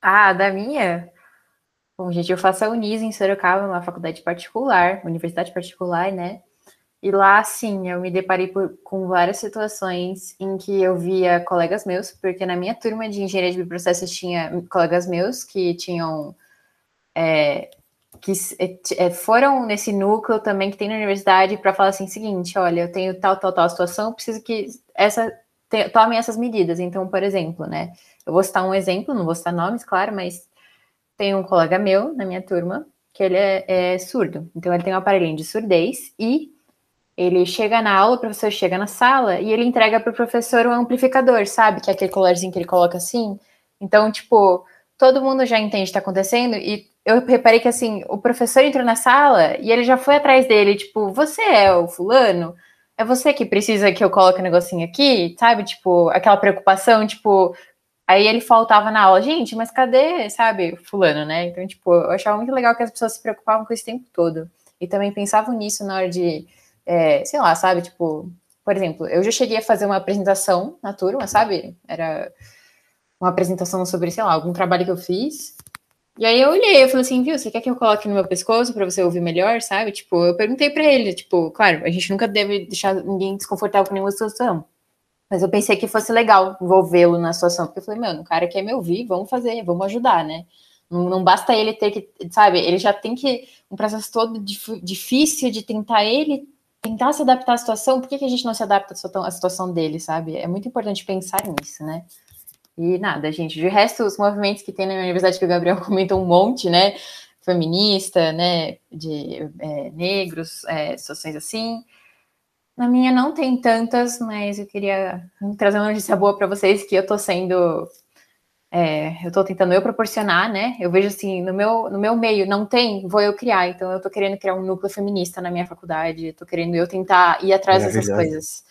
Ah, da minha? Bom, gente, eu faço a Unis em Sorocaba, uma faculdade particular, universidade particular, né? E lá, sim, eu me deparei por, com várias situações em que eu via colegas meus, porque na minha turma de engenharia de bioprocessos tinha colegas meus que tinham. É, que é, foram nesse núcleo também que tem na universidade para falar assim: seguinte, olha, eu tenho tal, tal, tal situação, preciso que essa tomem essas medidas. Então, por exemplo, né? Eu vou citar um exemplo, não vou citar nomes, claro, mas tem um colega meu na minha turma que ele é, é surdo. Então ele tem um aparelhinho de surdez e ele chega na aula, o professor chega na sala e ele entrega para o professor um amplificador, sabe? Que é aquele colarzinho que ele coloca assim. Então, tipo, todo mundo já entende o que está acontecendo e eu reparei que, assim, o professor entrou na sala e ele já foi atrás dele, tipo, você é o fulano? É você que precisa que eu coloque o um negocinho aqui, sabe? Tipo, aquela preocupação, tipo, Aí ele faltava na aula, gente, mas cadê, sabe, fulano, né? Então, tipo, eu achava muito legal que as pessoas se preocupavam com isso o tempo todo. E também pensavam nisso na hora de, é, sei lá, sabe, tipo, por exemplo, eu já cheguei a fazer uma apresentação na turma, sabe? Era uma apresentação sobre, sei lá, algum trabalho que eu fiz. E aí eu olhei, eu falei assim, viu, você quer que eu coloque no meu pescoço para você ouvir melhor, sabe? Tipo, eu perguntei para ele, tipo, claro, a gente nunca deve deixar ninguém desconfortável com nenhuma situação. Mas eu pensei que fosse legal envolvê-lo na situação, porque eu falei, meu, o cara quer me ouvir, vamos fazer, vamos ajudar, né? Não, não, basta ele ter que, sabe, ele já tem que, um processo todo dif, difícil de tentar ele, tentar se adaptar à situação, por que, que a gente não se adapta à situação dele, sabe? É muito importante pensar nisso, né? E nada, gente, de resto, os movimentos que tem na minha universidade, que o Gabriel comentou um monte, né? Feminista, né? De é, negros, é, situações assim. Na minha não tem tantas, mas eu queria trazer uma notícia boa para vocês que eu tô sendo. É, eu tô tentando eu proporcionar, né? Eu vejo assim, no meu, no meu meio não tem, vou eu criar. Então eu tô querendo criar um núcleo feminista na minha faculdade, tô querendo eu tentar ir atrás é dessas verdade. coisas.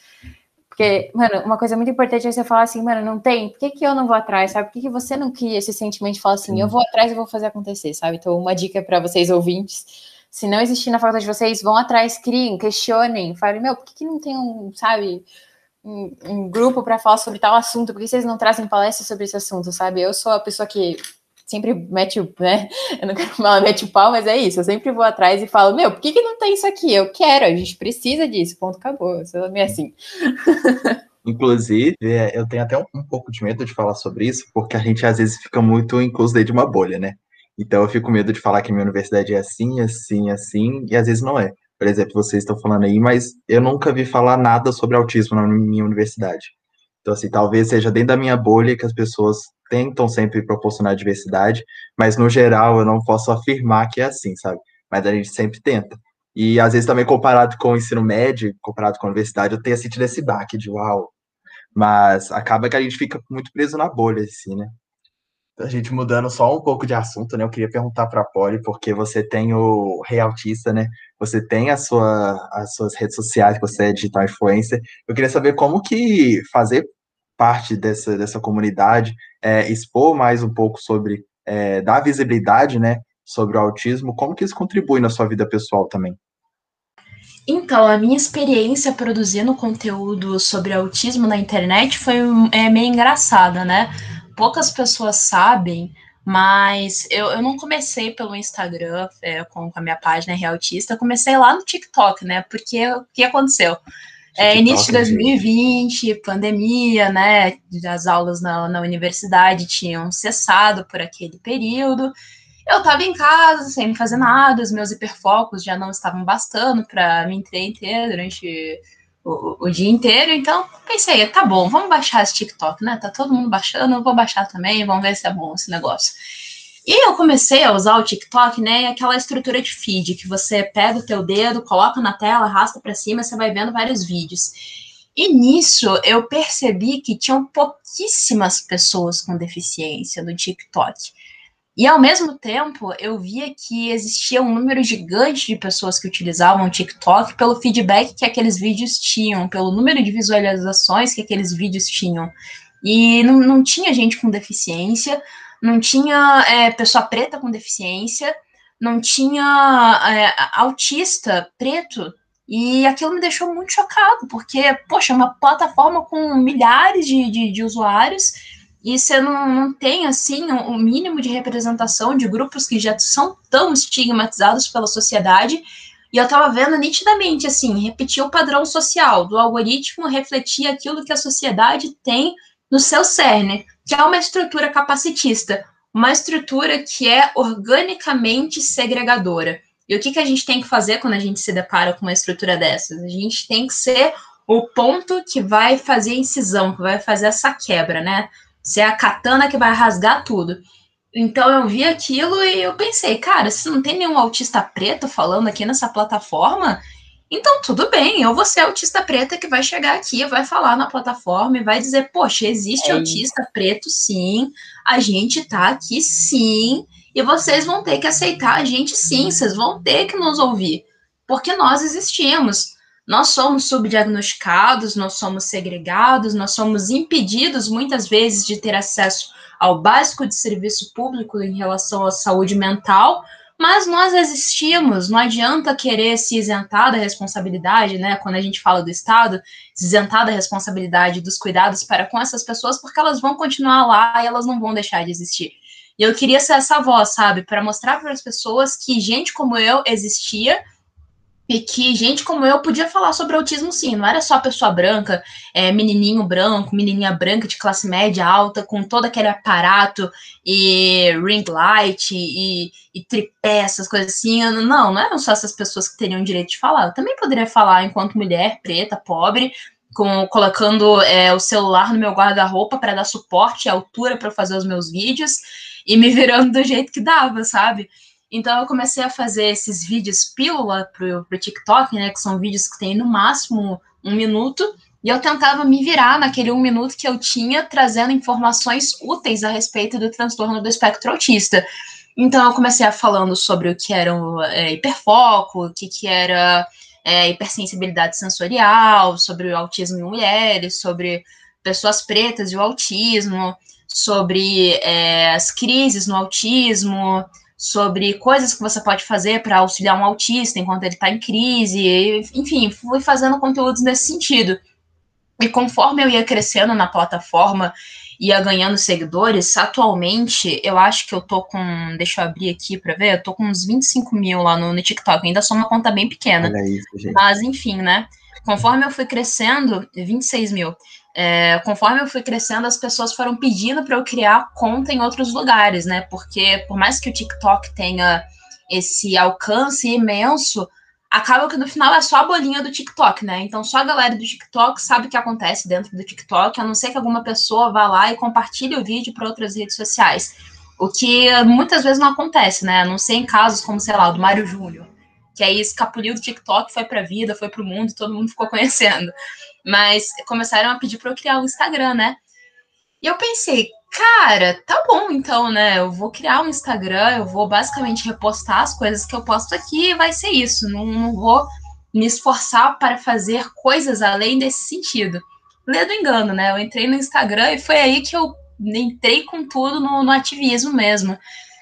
Porque, mano, uma coisa muito importante é você falar assim, mano, não tem, por que, que eu não vou atrás, sabe? Por que, que você não cria esse sentimento de falar assim, Sim. eu vou atrás e vou fazer acontecer, sabe? Então, uma dica para vocês ouvintes se não existir na faculdade de vocês, vão atrás, criem, questionem, falem, meu, por que, que não tem um, sabe, um, um grupo para falar sobre tal assunto? Por que vocês não trazem palestras sobre esse assunto, sabe? Eu sou a pessoa que sempre mete o, né? Eu não quero falar mete o pau, mas é isso. Eu sempre vou atrás e falo, meu, por que, que não tem isso aqui? Eu quero, a gente precisa disso, ponto, acabou. Eu sou meio assim. Inclusive, é, eu tenho até um, um, pouco de medo de falar sobre isso, porque a gente às vezes fica muito incluso dentro de uma bolha, né? Então eu fico com medo de falar que minha universidade é assim, assim, assim, e às vezes não é. Por exemplo, vocês estão falando aí, mas eu nunca vi falar nada sobre autismo na minha universidade. Então, assim, talvez seja dentro da minha bolha que as pessoas tentam sempre proporcionar diversidade, mas no geral eu não posso afirmar que é assim, sabe? Mas a gente sempre tenta. E às vezes também comparado com o ensino médio, comparado com a universidade, eu tenho sentido esse baque de uau. Mas acaba que a gente fica muito preso na bolha, assim, né? A gente mudando só um pouco de assunto, né? Eu queria perguntar para a Polly, porque você tem o Rei Autista, né? Você tem a sua, as suas redes sociais, você é digital influencer. Eu queria saber como que fazer parte dessa, dessa comunidade, é, expor mais um pouco sobre, é, dar visibilidade, né? Sobre o autismo, como que isso contribui na sua vida pessoal também? Então, a minha experiência produzindo conteúdo sobre autismo na internet foi é, meio engraçada, né? Poucas pessoas sabem, mas eu, eu não comecei pelo Instagram é, com, a minha página Realtista, comecei lá no TikTok, né? Porque o que aconteceu? É, início de 2020, gente. pandemia, né? As aulas na, na universidade tinham cessado por aquele período. Eu estava em casa, sem fazer nada, os meus hiperfocos já não estavam bastando para me entreter durante o, o, dia inteiro, então pensei, tá bom, vamos baixar esse TikTok, né? Tá todo mundo baixando, eu vou baixar também, vamos ver se é bom esse negócio. E eu comecei a usar o TikTok, né? Aquela estrutura de feed que você pega o teu dedo, coloca na tela, arrasta para cima, você vai vendo vários vídeos. E nisso eu percebi que tinham pouquíssimas pessoas com deficiência no TikTok. E ao mesmo tempo, eu via que existia um número gigante de pessoas que utilizavam o TikTok pelo feedback que aqueles vídeos tinham, pelo número de visualizações que aqueles vídeos tinham. E não, não tinha gente com deficiência, não tinha é, pessoa preta com deficiência, não tinha é, autista preto. E aquilo me deixou muito chocado, porque, poxa, é uma plataforma com milhares de, de, de usuários e você não, não tem, assim, o um, mínimo de representação de grupos que já são tão estigmatizados pela sociedade. E eu estava vendo nitidamente, assim, repetir o padrão social do algoritmo refletir aquilo que a sociedade tem no seu cerne, que é uma estrutura capacitista, uma estrutura que é organicamente segregadora. E o que, que a gente tem que fazer quando a gente se depara com uma estrutura dessas? A gente tem que ser o ponto que vai fazer a incisão, que vai fazer essa quebra, né? Ser a katana que vai rasgar tudo. Então eu vi aquilo e eu pensei, cara, se não tem nenhum autista preto falando aqui nessa plataforma, então tudo bem, eu vou ser a autista preta que vai chegar aqui, vai falar na plataforma e vai dizer, poxa, existe é autista preto sim, a gente tá aqui sim, e vocês vão ter que aceitar a gente sim, vocês vão ter que nos ouvir, porque nós existimos. Nós somos subdiagnosticados, nós somos segregados, nós somos impedidos muitas vezes de ter acesso ao básico de serviço público em relação à saúde mental, mas nós existimos, não adianta querer se isentar da responsabilidade, né? Quando a gente fala do Estado, se isentar da responsabilidade dos cuidados para com essas pessoas, porque elas vão continuar lá e elas não vão deixar de existir. E eu queria ser essa voz, sabe, para mostrar para as pessoas que gente como eu existia e que gente como eu podia falar sobre autismo sim, não era só pessoa branca, é, menininho branco, menininha branca de classe média alta, com todo aquele aparato e ring light e, e tripé, essas coisas assim. Não, não eram só essas pessoas que teriam direito de falar. Eu também poderia falar enquanto mulher preta, pobre, com, colocando é, o celular no meu guarda-roupa para dar suporte e altura para fazer os meus vídeos e me virando do jeito que dava, sabe? Então eu comecei a fazer esses vídeos pílula pro, pro TikTok, né? Que são vídeos que tem no máximo um minuto. E eu tentava me virar naquele um minuto que eu tinha, trazendo informações úteis a respeito do transtorno do espectro autista. Então eu comecei a falando sobre o que era o é, hiperfoco, o que, que era é, hipersensibilidade sensorial, sobre o autismo em mulheres, sobre pessoas pretas e o autismo, sobre é, as crises no autismo, sobre coisas que você pode fazer para auxiliar um autista enquanto ele está em crise, enfim, fui fazendo conteúdos nesse sentido. E conforme eu ia crescendo na plataforma, ia ganhando seguidores, atualmente eu acho que eu tô com, deixa eu abrir aqui para ver, eu tô com uns 25 mil lá no, no TikTok, ainda sou uma conta bem pequena. Isso. Mas enfim, né? Conforme eu fui crescendo, 26 mil. É, conforme eu fui crescendo, as pessoas foram pedindo para eu criar conta em outros lugares, né? Porque por mais que o TikTok tenha esse alcance imenso, acaba que no final é só a bolinha do TikTok, né? Então só a galera do TikTok sabe o que acontece dentro do TikTok, a não ser que alguma pessoa vá lá e compartilhe o vídeo para outras redes sociais. O que muitas vezes não acontece, né? A não ser em casos como, sei lá, o do Mário Júnior, que aí escapuliu do TikTok, foi para a vida, foi para o mundo, todo mundo ficou conhecendo. Mas começaram a pedir para eu criar o um Instagram, né? E eu pensei, cara, tá bom então, né? Eu vou criar um Instagram, eu vou basicamente repostar as coisas que eu posto aqui e vai ser isso. Não, não vou me esforçar para fazer coisas além desse sentido. Lê do engano, né? Eu entrei no Instagram e foi aí que eu entrei com tudo no, no ativismo mesmo.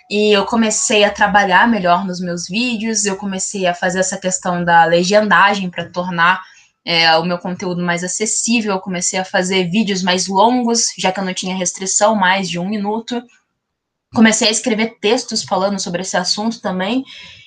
E eu comecei a trabalhar melhor nos meus vídeos, eu comecei a fazer essa questão da legendagem para tornar é, o meu conteúdo mais acessível. Eu comecei a fazer vídeos mais longos, já que eu não tinha restrição mais de um minuto. Comecei a escrever textos falando sobre esse assunto também.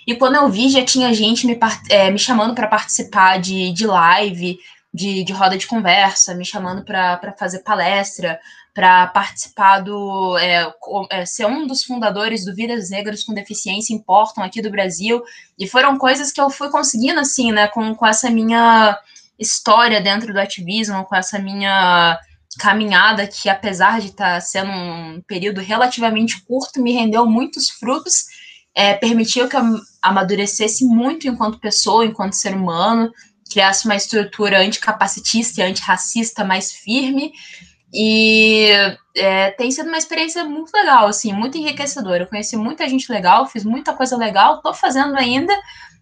E quando eu vi, já tinha gente me, é, me chamando para participar de, de live, de, de roda de conversa, me chamando para fazer palestra, para participar do. É, é, ser um dos fundadores do Vidas Negras com Deficiência Importam aqui do Brasil. E foram coisas que eu fui conseguindo, assim, né, com, com essa minha história dentro do ativismo, com essa minha caminhada que, apesar de estar tá sendo um período relativamente curto, me rendeu muitos frutos, é, permitiu que eu amadurecesse muito enquanto pessoa, enquanto ser humano, criasse uma estrutura anticapacitista e antirracista mais firme, e é, tem sido uma experiência muito legal, assim, muito enriquecedora. Eu conheci muita gente legal, fiz muita coisa legal, tô fazendo ainda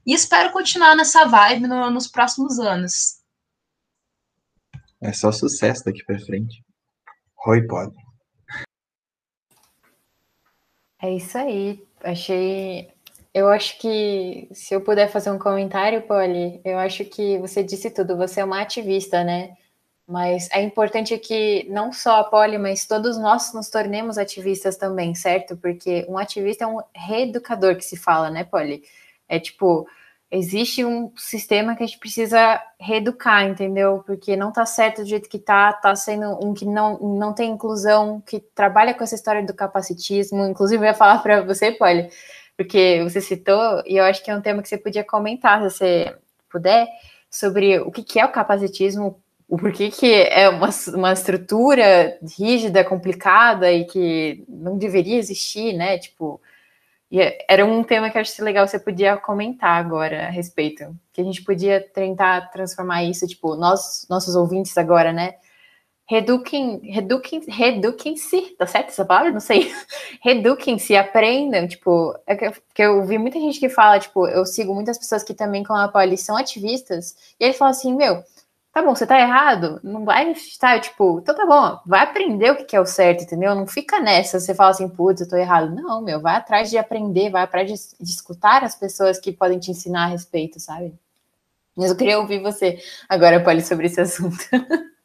e espero continuar nessa vibe no, nos próximos anos. É só sucesso daqui para frente. Roy pode. É isso aí. Achei. Eu acho que se eu puder fazer um comentário, Polly, eu acho que você disse tudo. Você é uma ativista, né? Mas é importante que não só a Polly, mas todos nós nos tornemos ativistas também, certo? Porque um ativista é um reeducador que se fala, né, Polly? É tipo, existe um sistema que a gente precisa reeducar, entendeu? Porque não tá certo do jeito que tá, tá sendo um que não, não tem inclusão, que trabalha com essa história do capacitismo. Inclusive, eu ia falar para você, Polly, porque você citou, e eu acho que é um tema que você podia comentar, se você puder, sobre o que é o capacitismo, o porquê que é uma, uma estrutura rígida, complicada e que não deveria existir, né? Tipo, e é, era um tema que eu acho legal você podia comentar agora a respeito. Que a gente podia tentar transformar isso, tipo, nós, nossos ouvintes agora, né? Reduquem, reduquem, reduquem-se, tá certo essa palavra? Não sei. Reduquem-se, aprendam, tipo, é que, que eu vi muita gente que fala, tipo, eu sigo muitas pessoas que também, com a Poli, são ativistas, e ele fala assim, meu, tá bom, você tá errado, não vai estar, tipo, então tá bom, vai aprender o que é o certo, entendeu? Não fica nessa, você fala assim, putz, eu tô errado. Não, meu, vai atrás de aprender, vai atrás de, de escutar as pessoas que podem te ensinar a respeito, sabe? Mas eu queria ouvir você agora, Polly, sobre esse assunto.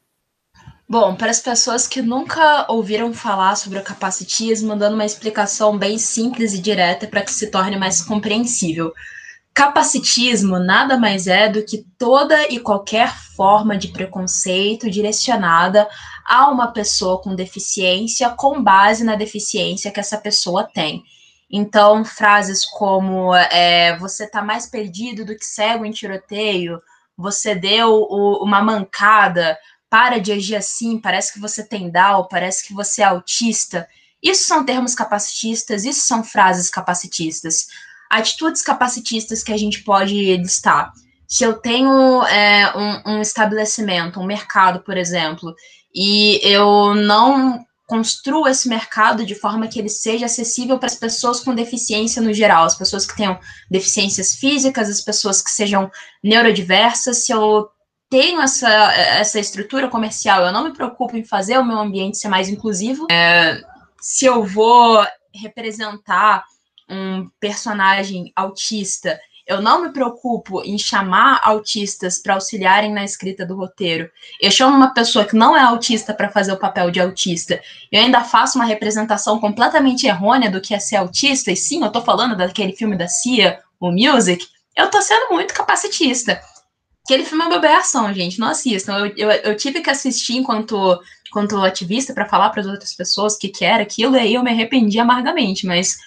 Bom, para as pessoas que nunca ouviram falar sobre o capacitismo, dando uma explicação bem simples e direta para que se torne mais compreensível. Capacitismo nada mais é do que toda e qualquer forma de preconceito direcionada a uma pessoa com deficiência com base na deficiência que essa pessoa tem. Então, frases como é, você está mais perdido do que cego em tiroteio, você deu o, uma mancada, para de agir assim, parece que você tem Down, parece que você é autista. Isso são termos capacitistas, isso são frases capacitistas atitudes capacitistas que a gente pode listar. Se eu tenho é, um, um estabelecimento, um mercado, por exemplo, e eu não construo esse mercado de forma que ele seja acessível para as pessoas com deficiência no geral, as pessoas que tenham deficiências físicas, as pessoas que sejam neurodiversas, se eu tenho essa, essa estrutura comercial, eu não me preocupo em fazer o meu ambiente ser mais inclusivo, é, se eu vou representar um personagem autista, eu não me preocupo em chamar autistas para auxiliarem na escrita do roteiro. Eu chamo uma pessoa que não é autista para fazer o papel de autista. Eu ainda faço uma representação completamente errônea do que é ser autista. E sim, eu estou falando daquele filme da Cia, o Music. Eu estou sendo muito capacitista. Aquele filme é uma aberração, gente. Não assistam. Eu, eu, eu tive que assistir enquanto, enquanto ativista para falar para as outras pessoas que, que era aquilo. E aí eu me arrependi amargamente. Mas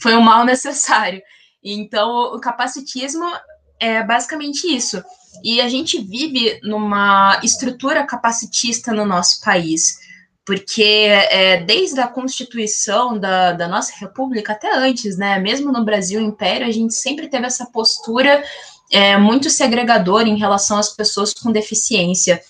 foi um mal necessário. Então, o capacitismo é basicamente isso. E a gente vive numa estrutura capacitista no nosso país, porque é, desde a constituição da, da nossa república até antes, né, mesmo no Brasil Império, a gente sempre teve essa postura é, muito segregadora em relação às pessoas com deficiência.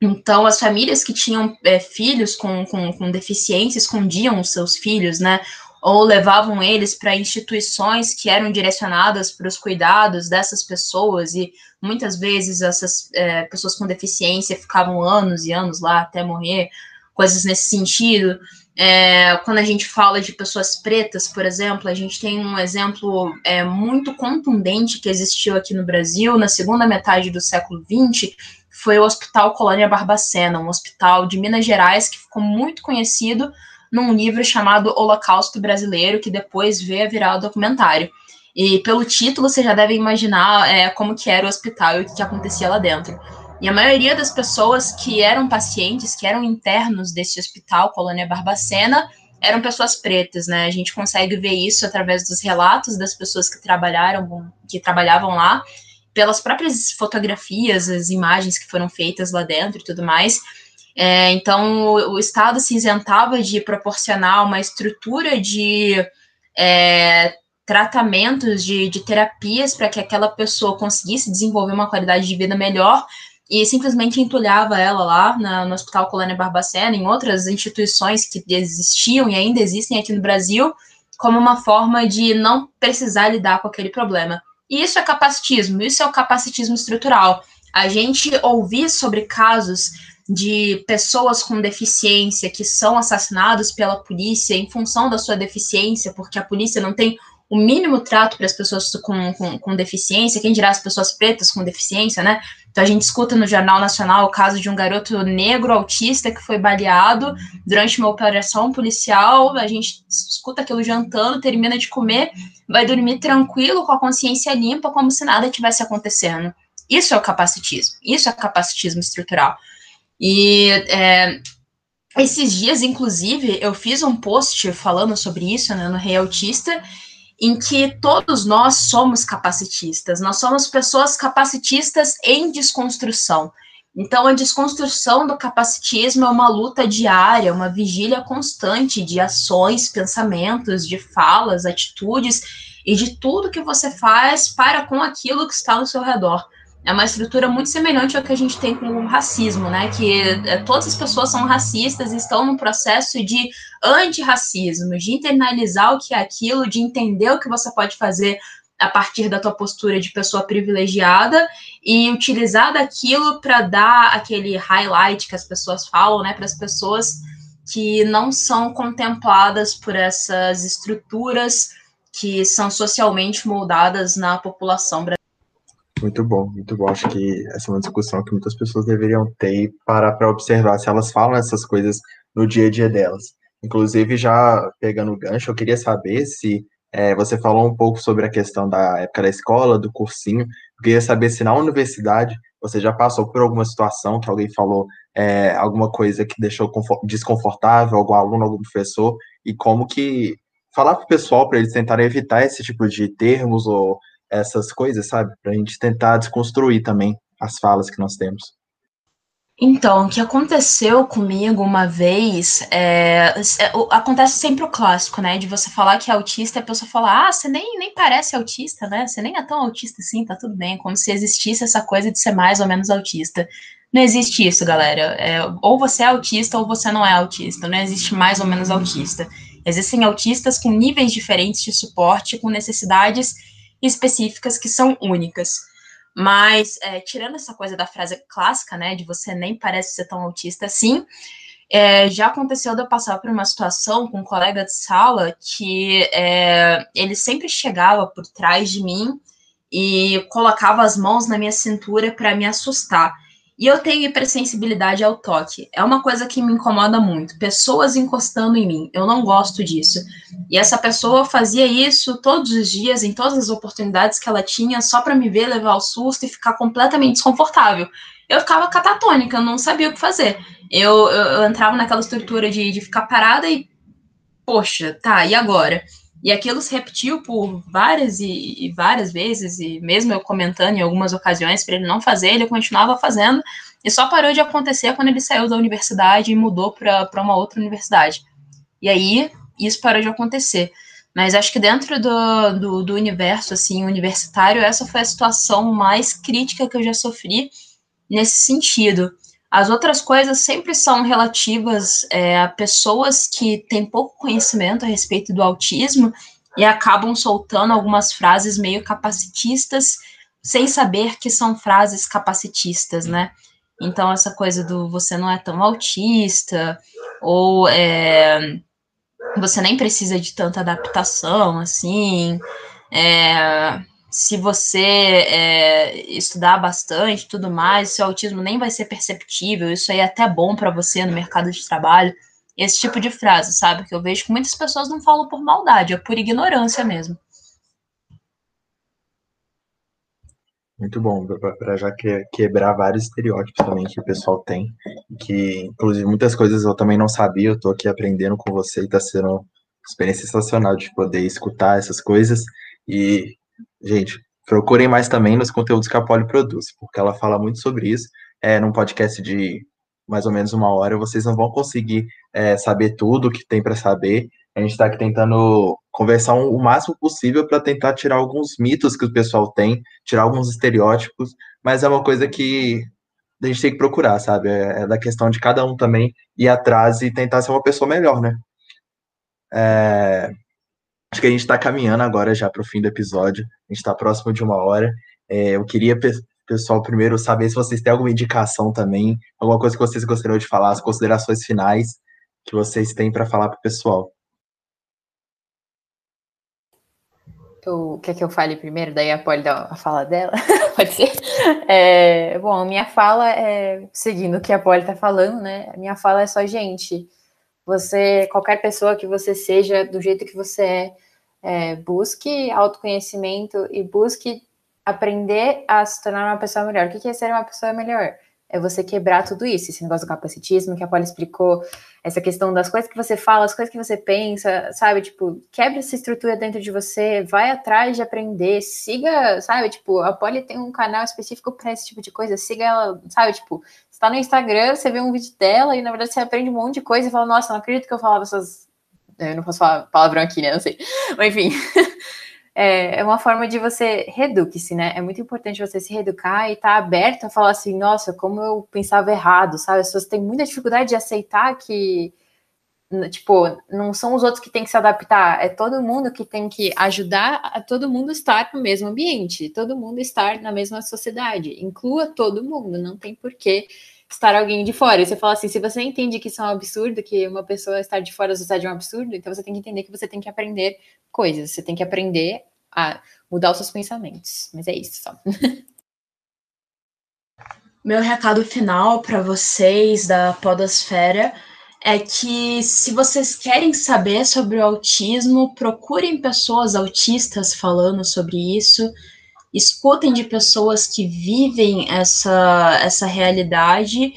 Então, as famílias que tinham é, filhos com, com, com deficiência escondiam os seus filhos, né? Ou levavam eles para instituições que eram direcionadas para os cuidados dessas pessoas, e muitas vezes essas é, pessoas com deficiência ficavam anos e anos lá até morrer, coisas nesse sentido. É, quando a gente fala de pessoas pretas, por exemplo, a gente tem um exemplo é, muito contundente que existiu aqui no Brasil na segunda metade do século XX, foi o Hospital Colônia Barbacena, um hospital de Minas Gerais que ficou muito conhecido num livro chamado Holocausto Brasileiro, que depois veio a virar o documentário. E pelo título você já deve imaginar é, como que era o hospital e o que, que acontecia lá dentro. E a maioria das pessoas que eram pacientes, que eram internos desse hospital, Colônia Barbacena, eram pessoas pretas, né? A gente consegue ver isso através dos relatos das pessoas que trabalharam, que trabalhavam lá, pelas próprias fotografias, as imagens que foram feitas lá dentro e tudo mais. É, então, o, o, Estado se isentava de proporcionar uma estrutura de é, tratamentos, de, de terapias para que aquela pessoa conseguisse desenvolver uma qualidade de vida melhor e simplesmente entulhava ela lá na, no Hospital Colônia Barbacena, em outras instituições que existiam e ainda existem aqui no Brasil, como uma forma de não precisar lidar com aquele problema. E isso é capacitismo, isso é o capacitismo estrutural. A gente ouvir sobre casos de pessoas com deficiência que são assassinados pela polícia em função da sua deficiência, porque a polícia não tem o mínimo trato para as pessoas com, com, com, deficiência, quem dirá as pessoas pretas com deficiência, né? Então a gente escuta no Jornal Nacional o caso de um garoto negro autista que foi baleado durante uma operação policial, a gente escuta aquilo jantando, termina de comer, vai dormir tranquilo, com a consciência limpa, como se nada tivesse acontecendo. Isso é o capacitismo, isso é capacitismo estrutural. E é, esses dias, inclusive, eu fiz um post falando sobre isso né, no Rei Autista, em que todos nós somos capacitistas, nós somos pessoas capacitistas em desconstrução. Então, a desconstrução do capacitismo é uma luta diária, uma vigília constante de ações, pensamentos, de falas, atitudes e de tudo que você faz para com aquilo que está ao seu redor é uma estrutura muito semelhante ao que a gente tem com o racismo, né? Que é, todas as pessoas são racistas e estão num processo de antirracismo, de internalizar o que é aquilo, de entender o que você pode fazer a partir da tua postura de pessoa privilegiada e utilizar daquilo para dar aquele highlight que as pessoas falam, né, para as pessoas que não são contempladas por essas estruturas que são socialmente moldadas na população brasileira. Muito bom, muito bom. Acho que essa é uma discussão que muitas pessoas deveriam ter para para observar se elas falam essas coisas no dia a dia delas. Inclusive, já pegando o gancho, eu queria saber se é, você falou um pouco sobre a questão da época da escola, do cursinho. Eu queria saber se na universidade você já passou por alguma situação que alguém falou é, alguma coisa que deixou desconfortável, algum aluno, algum professor, e como que falar para o pessoal para eles tentarem evitar esse tipo de termos ou essas coisas, sabe? Para a gente tentar desconstruir também as falas que nós temos. Então, o que aconteceu comigo uma vez é, é, acontece sempre o clássico, né? De você falar que é autista e a pessoa falar, ah, você nem, nem parece autista, né? Você nem é tão autista assim, tá tudo bem. Como se existisse essa coisa de ser mais ou menos autista. Não existe isso, galera. É, ou você é autista ou você não é autista. Não existe mais ou menos autista. Existem autistas com níveis diferentes de suporte, com necessidades específicas que são únicas. Mas, é, tirando essa coisa da frase clássica, né, de você nem parece ser tão autista assim, é, já aconteceu de eu passar por uma situação com um colega de sala que é, ele sempre chegava por trás de mim e colocava as mãos na minha cintura para me assustar. E eu tenho hipersensibilidade ao toque. É uma coisa que me incomoda muito. Pessoas encostando em mim. Eu não gosto disso. E essa pessoa fazia isso todos os dias, em todas as oportunidades que ela tinha, só para me ver levar o susto e ficar completamente desconfortável. Eu ficava catatônica, eu não sabia o que fazer. Eu, eu, eu entrava naquela estrutura de, de ficar parada e. Poxa, tá, e agora? E aquilo se repetiu por várias e, e várias vezes, e mesmo eu comentando em algumas ocasiões para ele não fazer, ele continuava fazendo, e só parou de acontecer quando ele saiu da universidade e mudou para uma outra universidade. E aí, isso parou de acontecer. Mas acho que dentro do, do, do, universo assim universitário, essa foi a situação mais crítica que eu já sofri nesse sentido. As outras coisas sempre são relativas é, a pessoas que têm pouco conhecimento a respeito do autismo e acabam soltando algumas frases meio capacitistas, sem saber que são frases capacitistas, né? Então, essa coisa do você não é tão autista, ou é, você nem precisa de tanta adaptação, assim, é, se você é, estudar bastante tudo mais, seu autismo nem vai ser perceptível, isso aí é até bom para você no mercado de trabalho. Esse tipo de frase, sabe? Que eu vejo que muitas pessoas não falam por maldade, é por ignorância mesmo. Muito bom, para já que, quebrar vários estereótipos também que o pessoal tem, que inclusive muitas coisas eu também não sabia, eu tô aqui aprendendo com você e tá sendo uma experiência sensacional de poder escutar essas coisas e, gente, procurem mais também nos conteúdos que a Poli produz, porque ela fala muito sobre isso, é num podcast de mais ou menos uma hora, vocês não vão conseguir é, saber tudo que tem para saber. A gente está aqui tentando conversar o máximo possível para tentar tirar alguns mitos que o pessoal tem, tirar alguns estereótipos, mas é uma coisa que a gente tem que procurar, sabe? É, é da questão de cada um também ir atrás e tentar ser uma pessoa melhor, né? É, acho que a gente está caminhando agora já para o fim do episódio, a gente está próximo de uma hora. É, eu queria pessoal primeiro saber se vocês têm alguma indicação também, alguma coisa que vocês gostariam de falar, as considerações finais que vocês têm para falar para o pessoal. O quer que eu fale primeiro? Daí a Polly dá a fala dela? Pode ser? É, bom, minha fala é seguindo o que a Polly está falando, né? Minha fala é só, gente, você, qualquer pessoa que você seja, do jeito que você é, é busque autoconhecimento e busque aprender a se tornar uma pessoa melhor. O que é ser uma pessoa melhor? É você quebrar tudo isso, esse negócio do capacitismo que a Paula explicou, essa questão das coisas que você fala, as coisas que você pensa, sabe? Tipo, quebra essa estrutura dentro de você, vai atrás de aprender, siga, sabe? Tipo, a Polly tem um canal específico para esse tipo de coisa, siga ela, sabe? Tipo, você tá no Instagram, você vê um vídeo dela e na verdade você aprende um monte de coisa e fala, nossa, não acredito que eu falava essas. Eu não posso falar palavrão aqui, né? Não sei. Mas enfim. é, é uma forma de você reeduque-se, né? É muito importante você se reeducar e estar tá aberto a falar assim, nossa, como eu pensava errado, sabe? As pessoas têm muita dificuldade de aceitar que, tipo, não são os outros que têm que se adaptar, é todo mundo que tem que ajudar a todo mundo estar no mesmo ambiente, todo mundo estar na mesma sociedade, inclua todo mundo, não tem porquê estar alguém de fora. Você fala assim, se você entende que isso é um absurdo, que uma pessoa estar de fora da sociedade é um absurdo, então você tem que entender que você tem que aprender coisas. Você tem que aprender a mudar os seus pensamentos. Mas é isso só. Meu recado final para vocês da Podosfera é que se vocês querem saber sobre o autismo, procurem pessoas autistas falando sobre isso, escutem de pessoas que vivem essa, essa realidade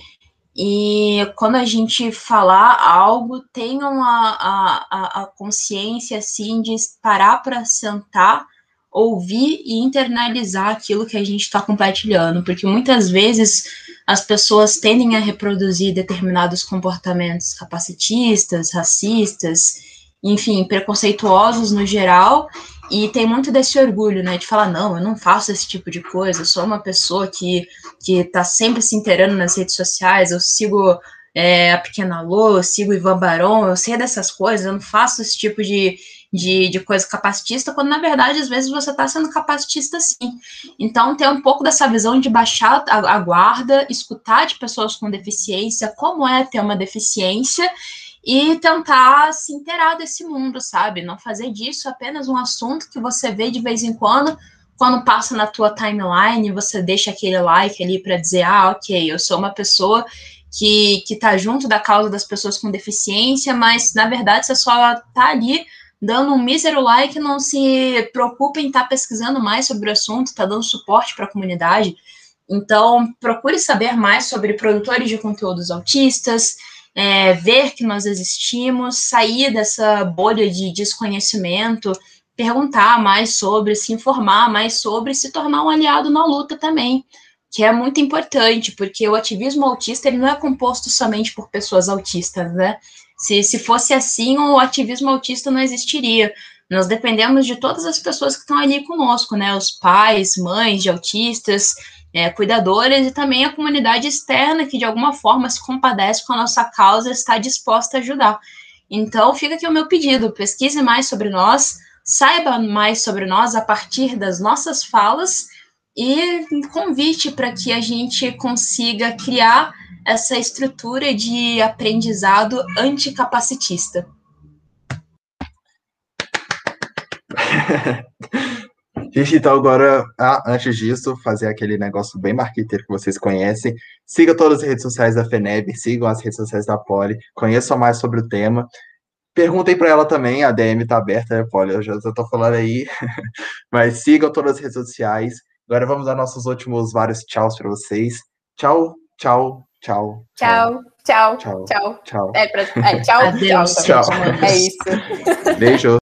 e quando a gente falar algo, tenham a, a, a consciência, assim, de parar para sentar, ouvir e internalizar aquilo que a gente está compartilhando, porque muitas vezes as pessoas tendem a reproduzir determinados comportamentos capacitistas, racistas, enfim, preconceituosos no geral, e tem muito desse orgulho, né, de falar, não, eu não faço esse tipo de coisa, eu sou uma pessoa que, que tá sempre se inteirando nas redes sociais, eu sigo é, a Pequena Lô, eu sigo Ivan Barão, eu sei dessas coisas, eu não faço esse tipo de, de, de coisa capacitista, quando na verdade, às vezes, você está sendo capacitista sim. Então, ter um pouco dessa visão de baixar a, a guarda, escutar de pessoas com deficiência, como é ter uma deficiência, e tentar se inteirar desse mundo, sabe? Não fazer disso apenas um assunto que você vê de vez em quando, quando passa na tua timeline, você deixa aquele like ali para dizer, ah, ok, eu sou uma pessoa que, que tá junto da causa das pessoas com deficiência, mas na verdade você só tá ali dando um mísero like, não se preocupa em estar tá pesquisando mais sobre o assunto, tá dando suporte para a comunidade. Então, procure saber mais sobre produtores de conteúdos autistas, é, ver que nós existimos, sair dessa bolha de desconhecimento, perguntar mais sobre, se informar mais sobre, se tornar um aliado na luta também, que é muito importante, porque o ativismo autista ele não é composto somente por pessoas autistas, né? Se, se fosse assim, o ativismo autista não existiria. Nós dependemos de todas as pessoas que estão ali conosco, né? Os pais, mães de autistas, é, cuidadores e também a comunidade externa que de alguma forma se compadece com a nossa causa está disposta a ajudar. Então, fica aqui o meu pedido: pesquise mais sobre nós, saiba mais sobre nós a partir das nossas falas e convite para que a gente consiga criar essa estrutura de aprendizado anticapacitista. Gente, então agora, ah, antes disso, fazer aquele negócio bem marqueteiro que vocês conhecem. Siga todas as redes sociais da FENEB, sigam as redes sociais da Poli, conheçam mais sobre o tema. Perguntem para ela também, a DM está aberta, né, Poli? Eu já estou falando aí. Mas sigam todas as redes sociais. Agora vamos dar nossos últimos vários tchauz para vocês. Tchau, tchau, tchau. Tchau, tchau, tchau. Tchau. tchau. É, pra... é tchau, Adeus, tchau. tchau. É isso. Beijo.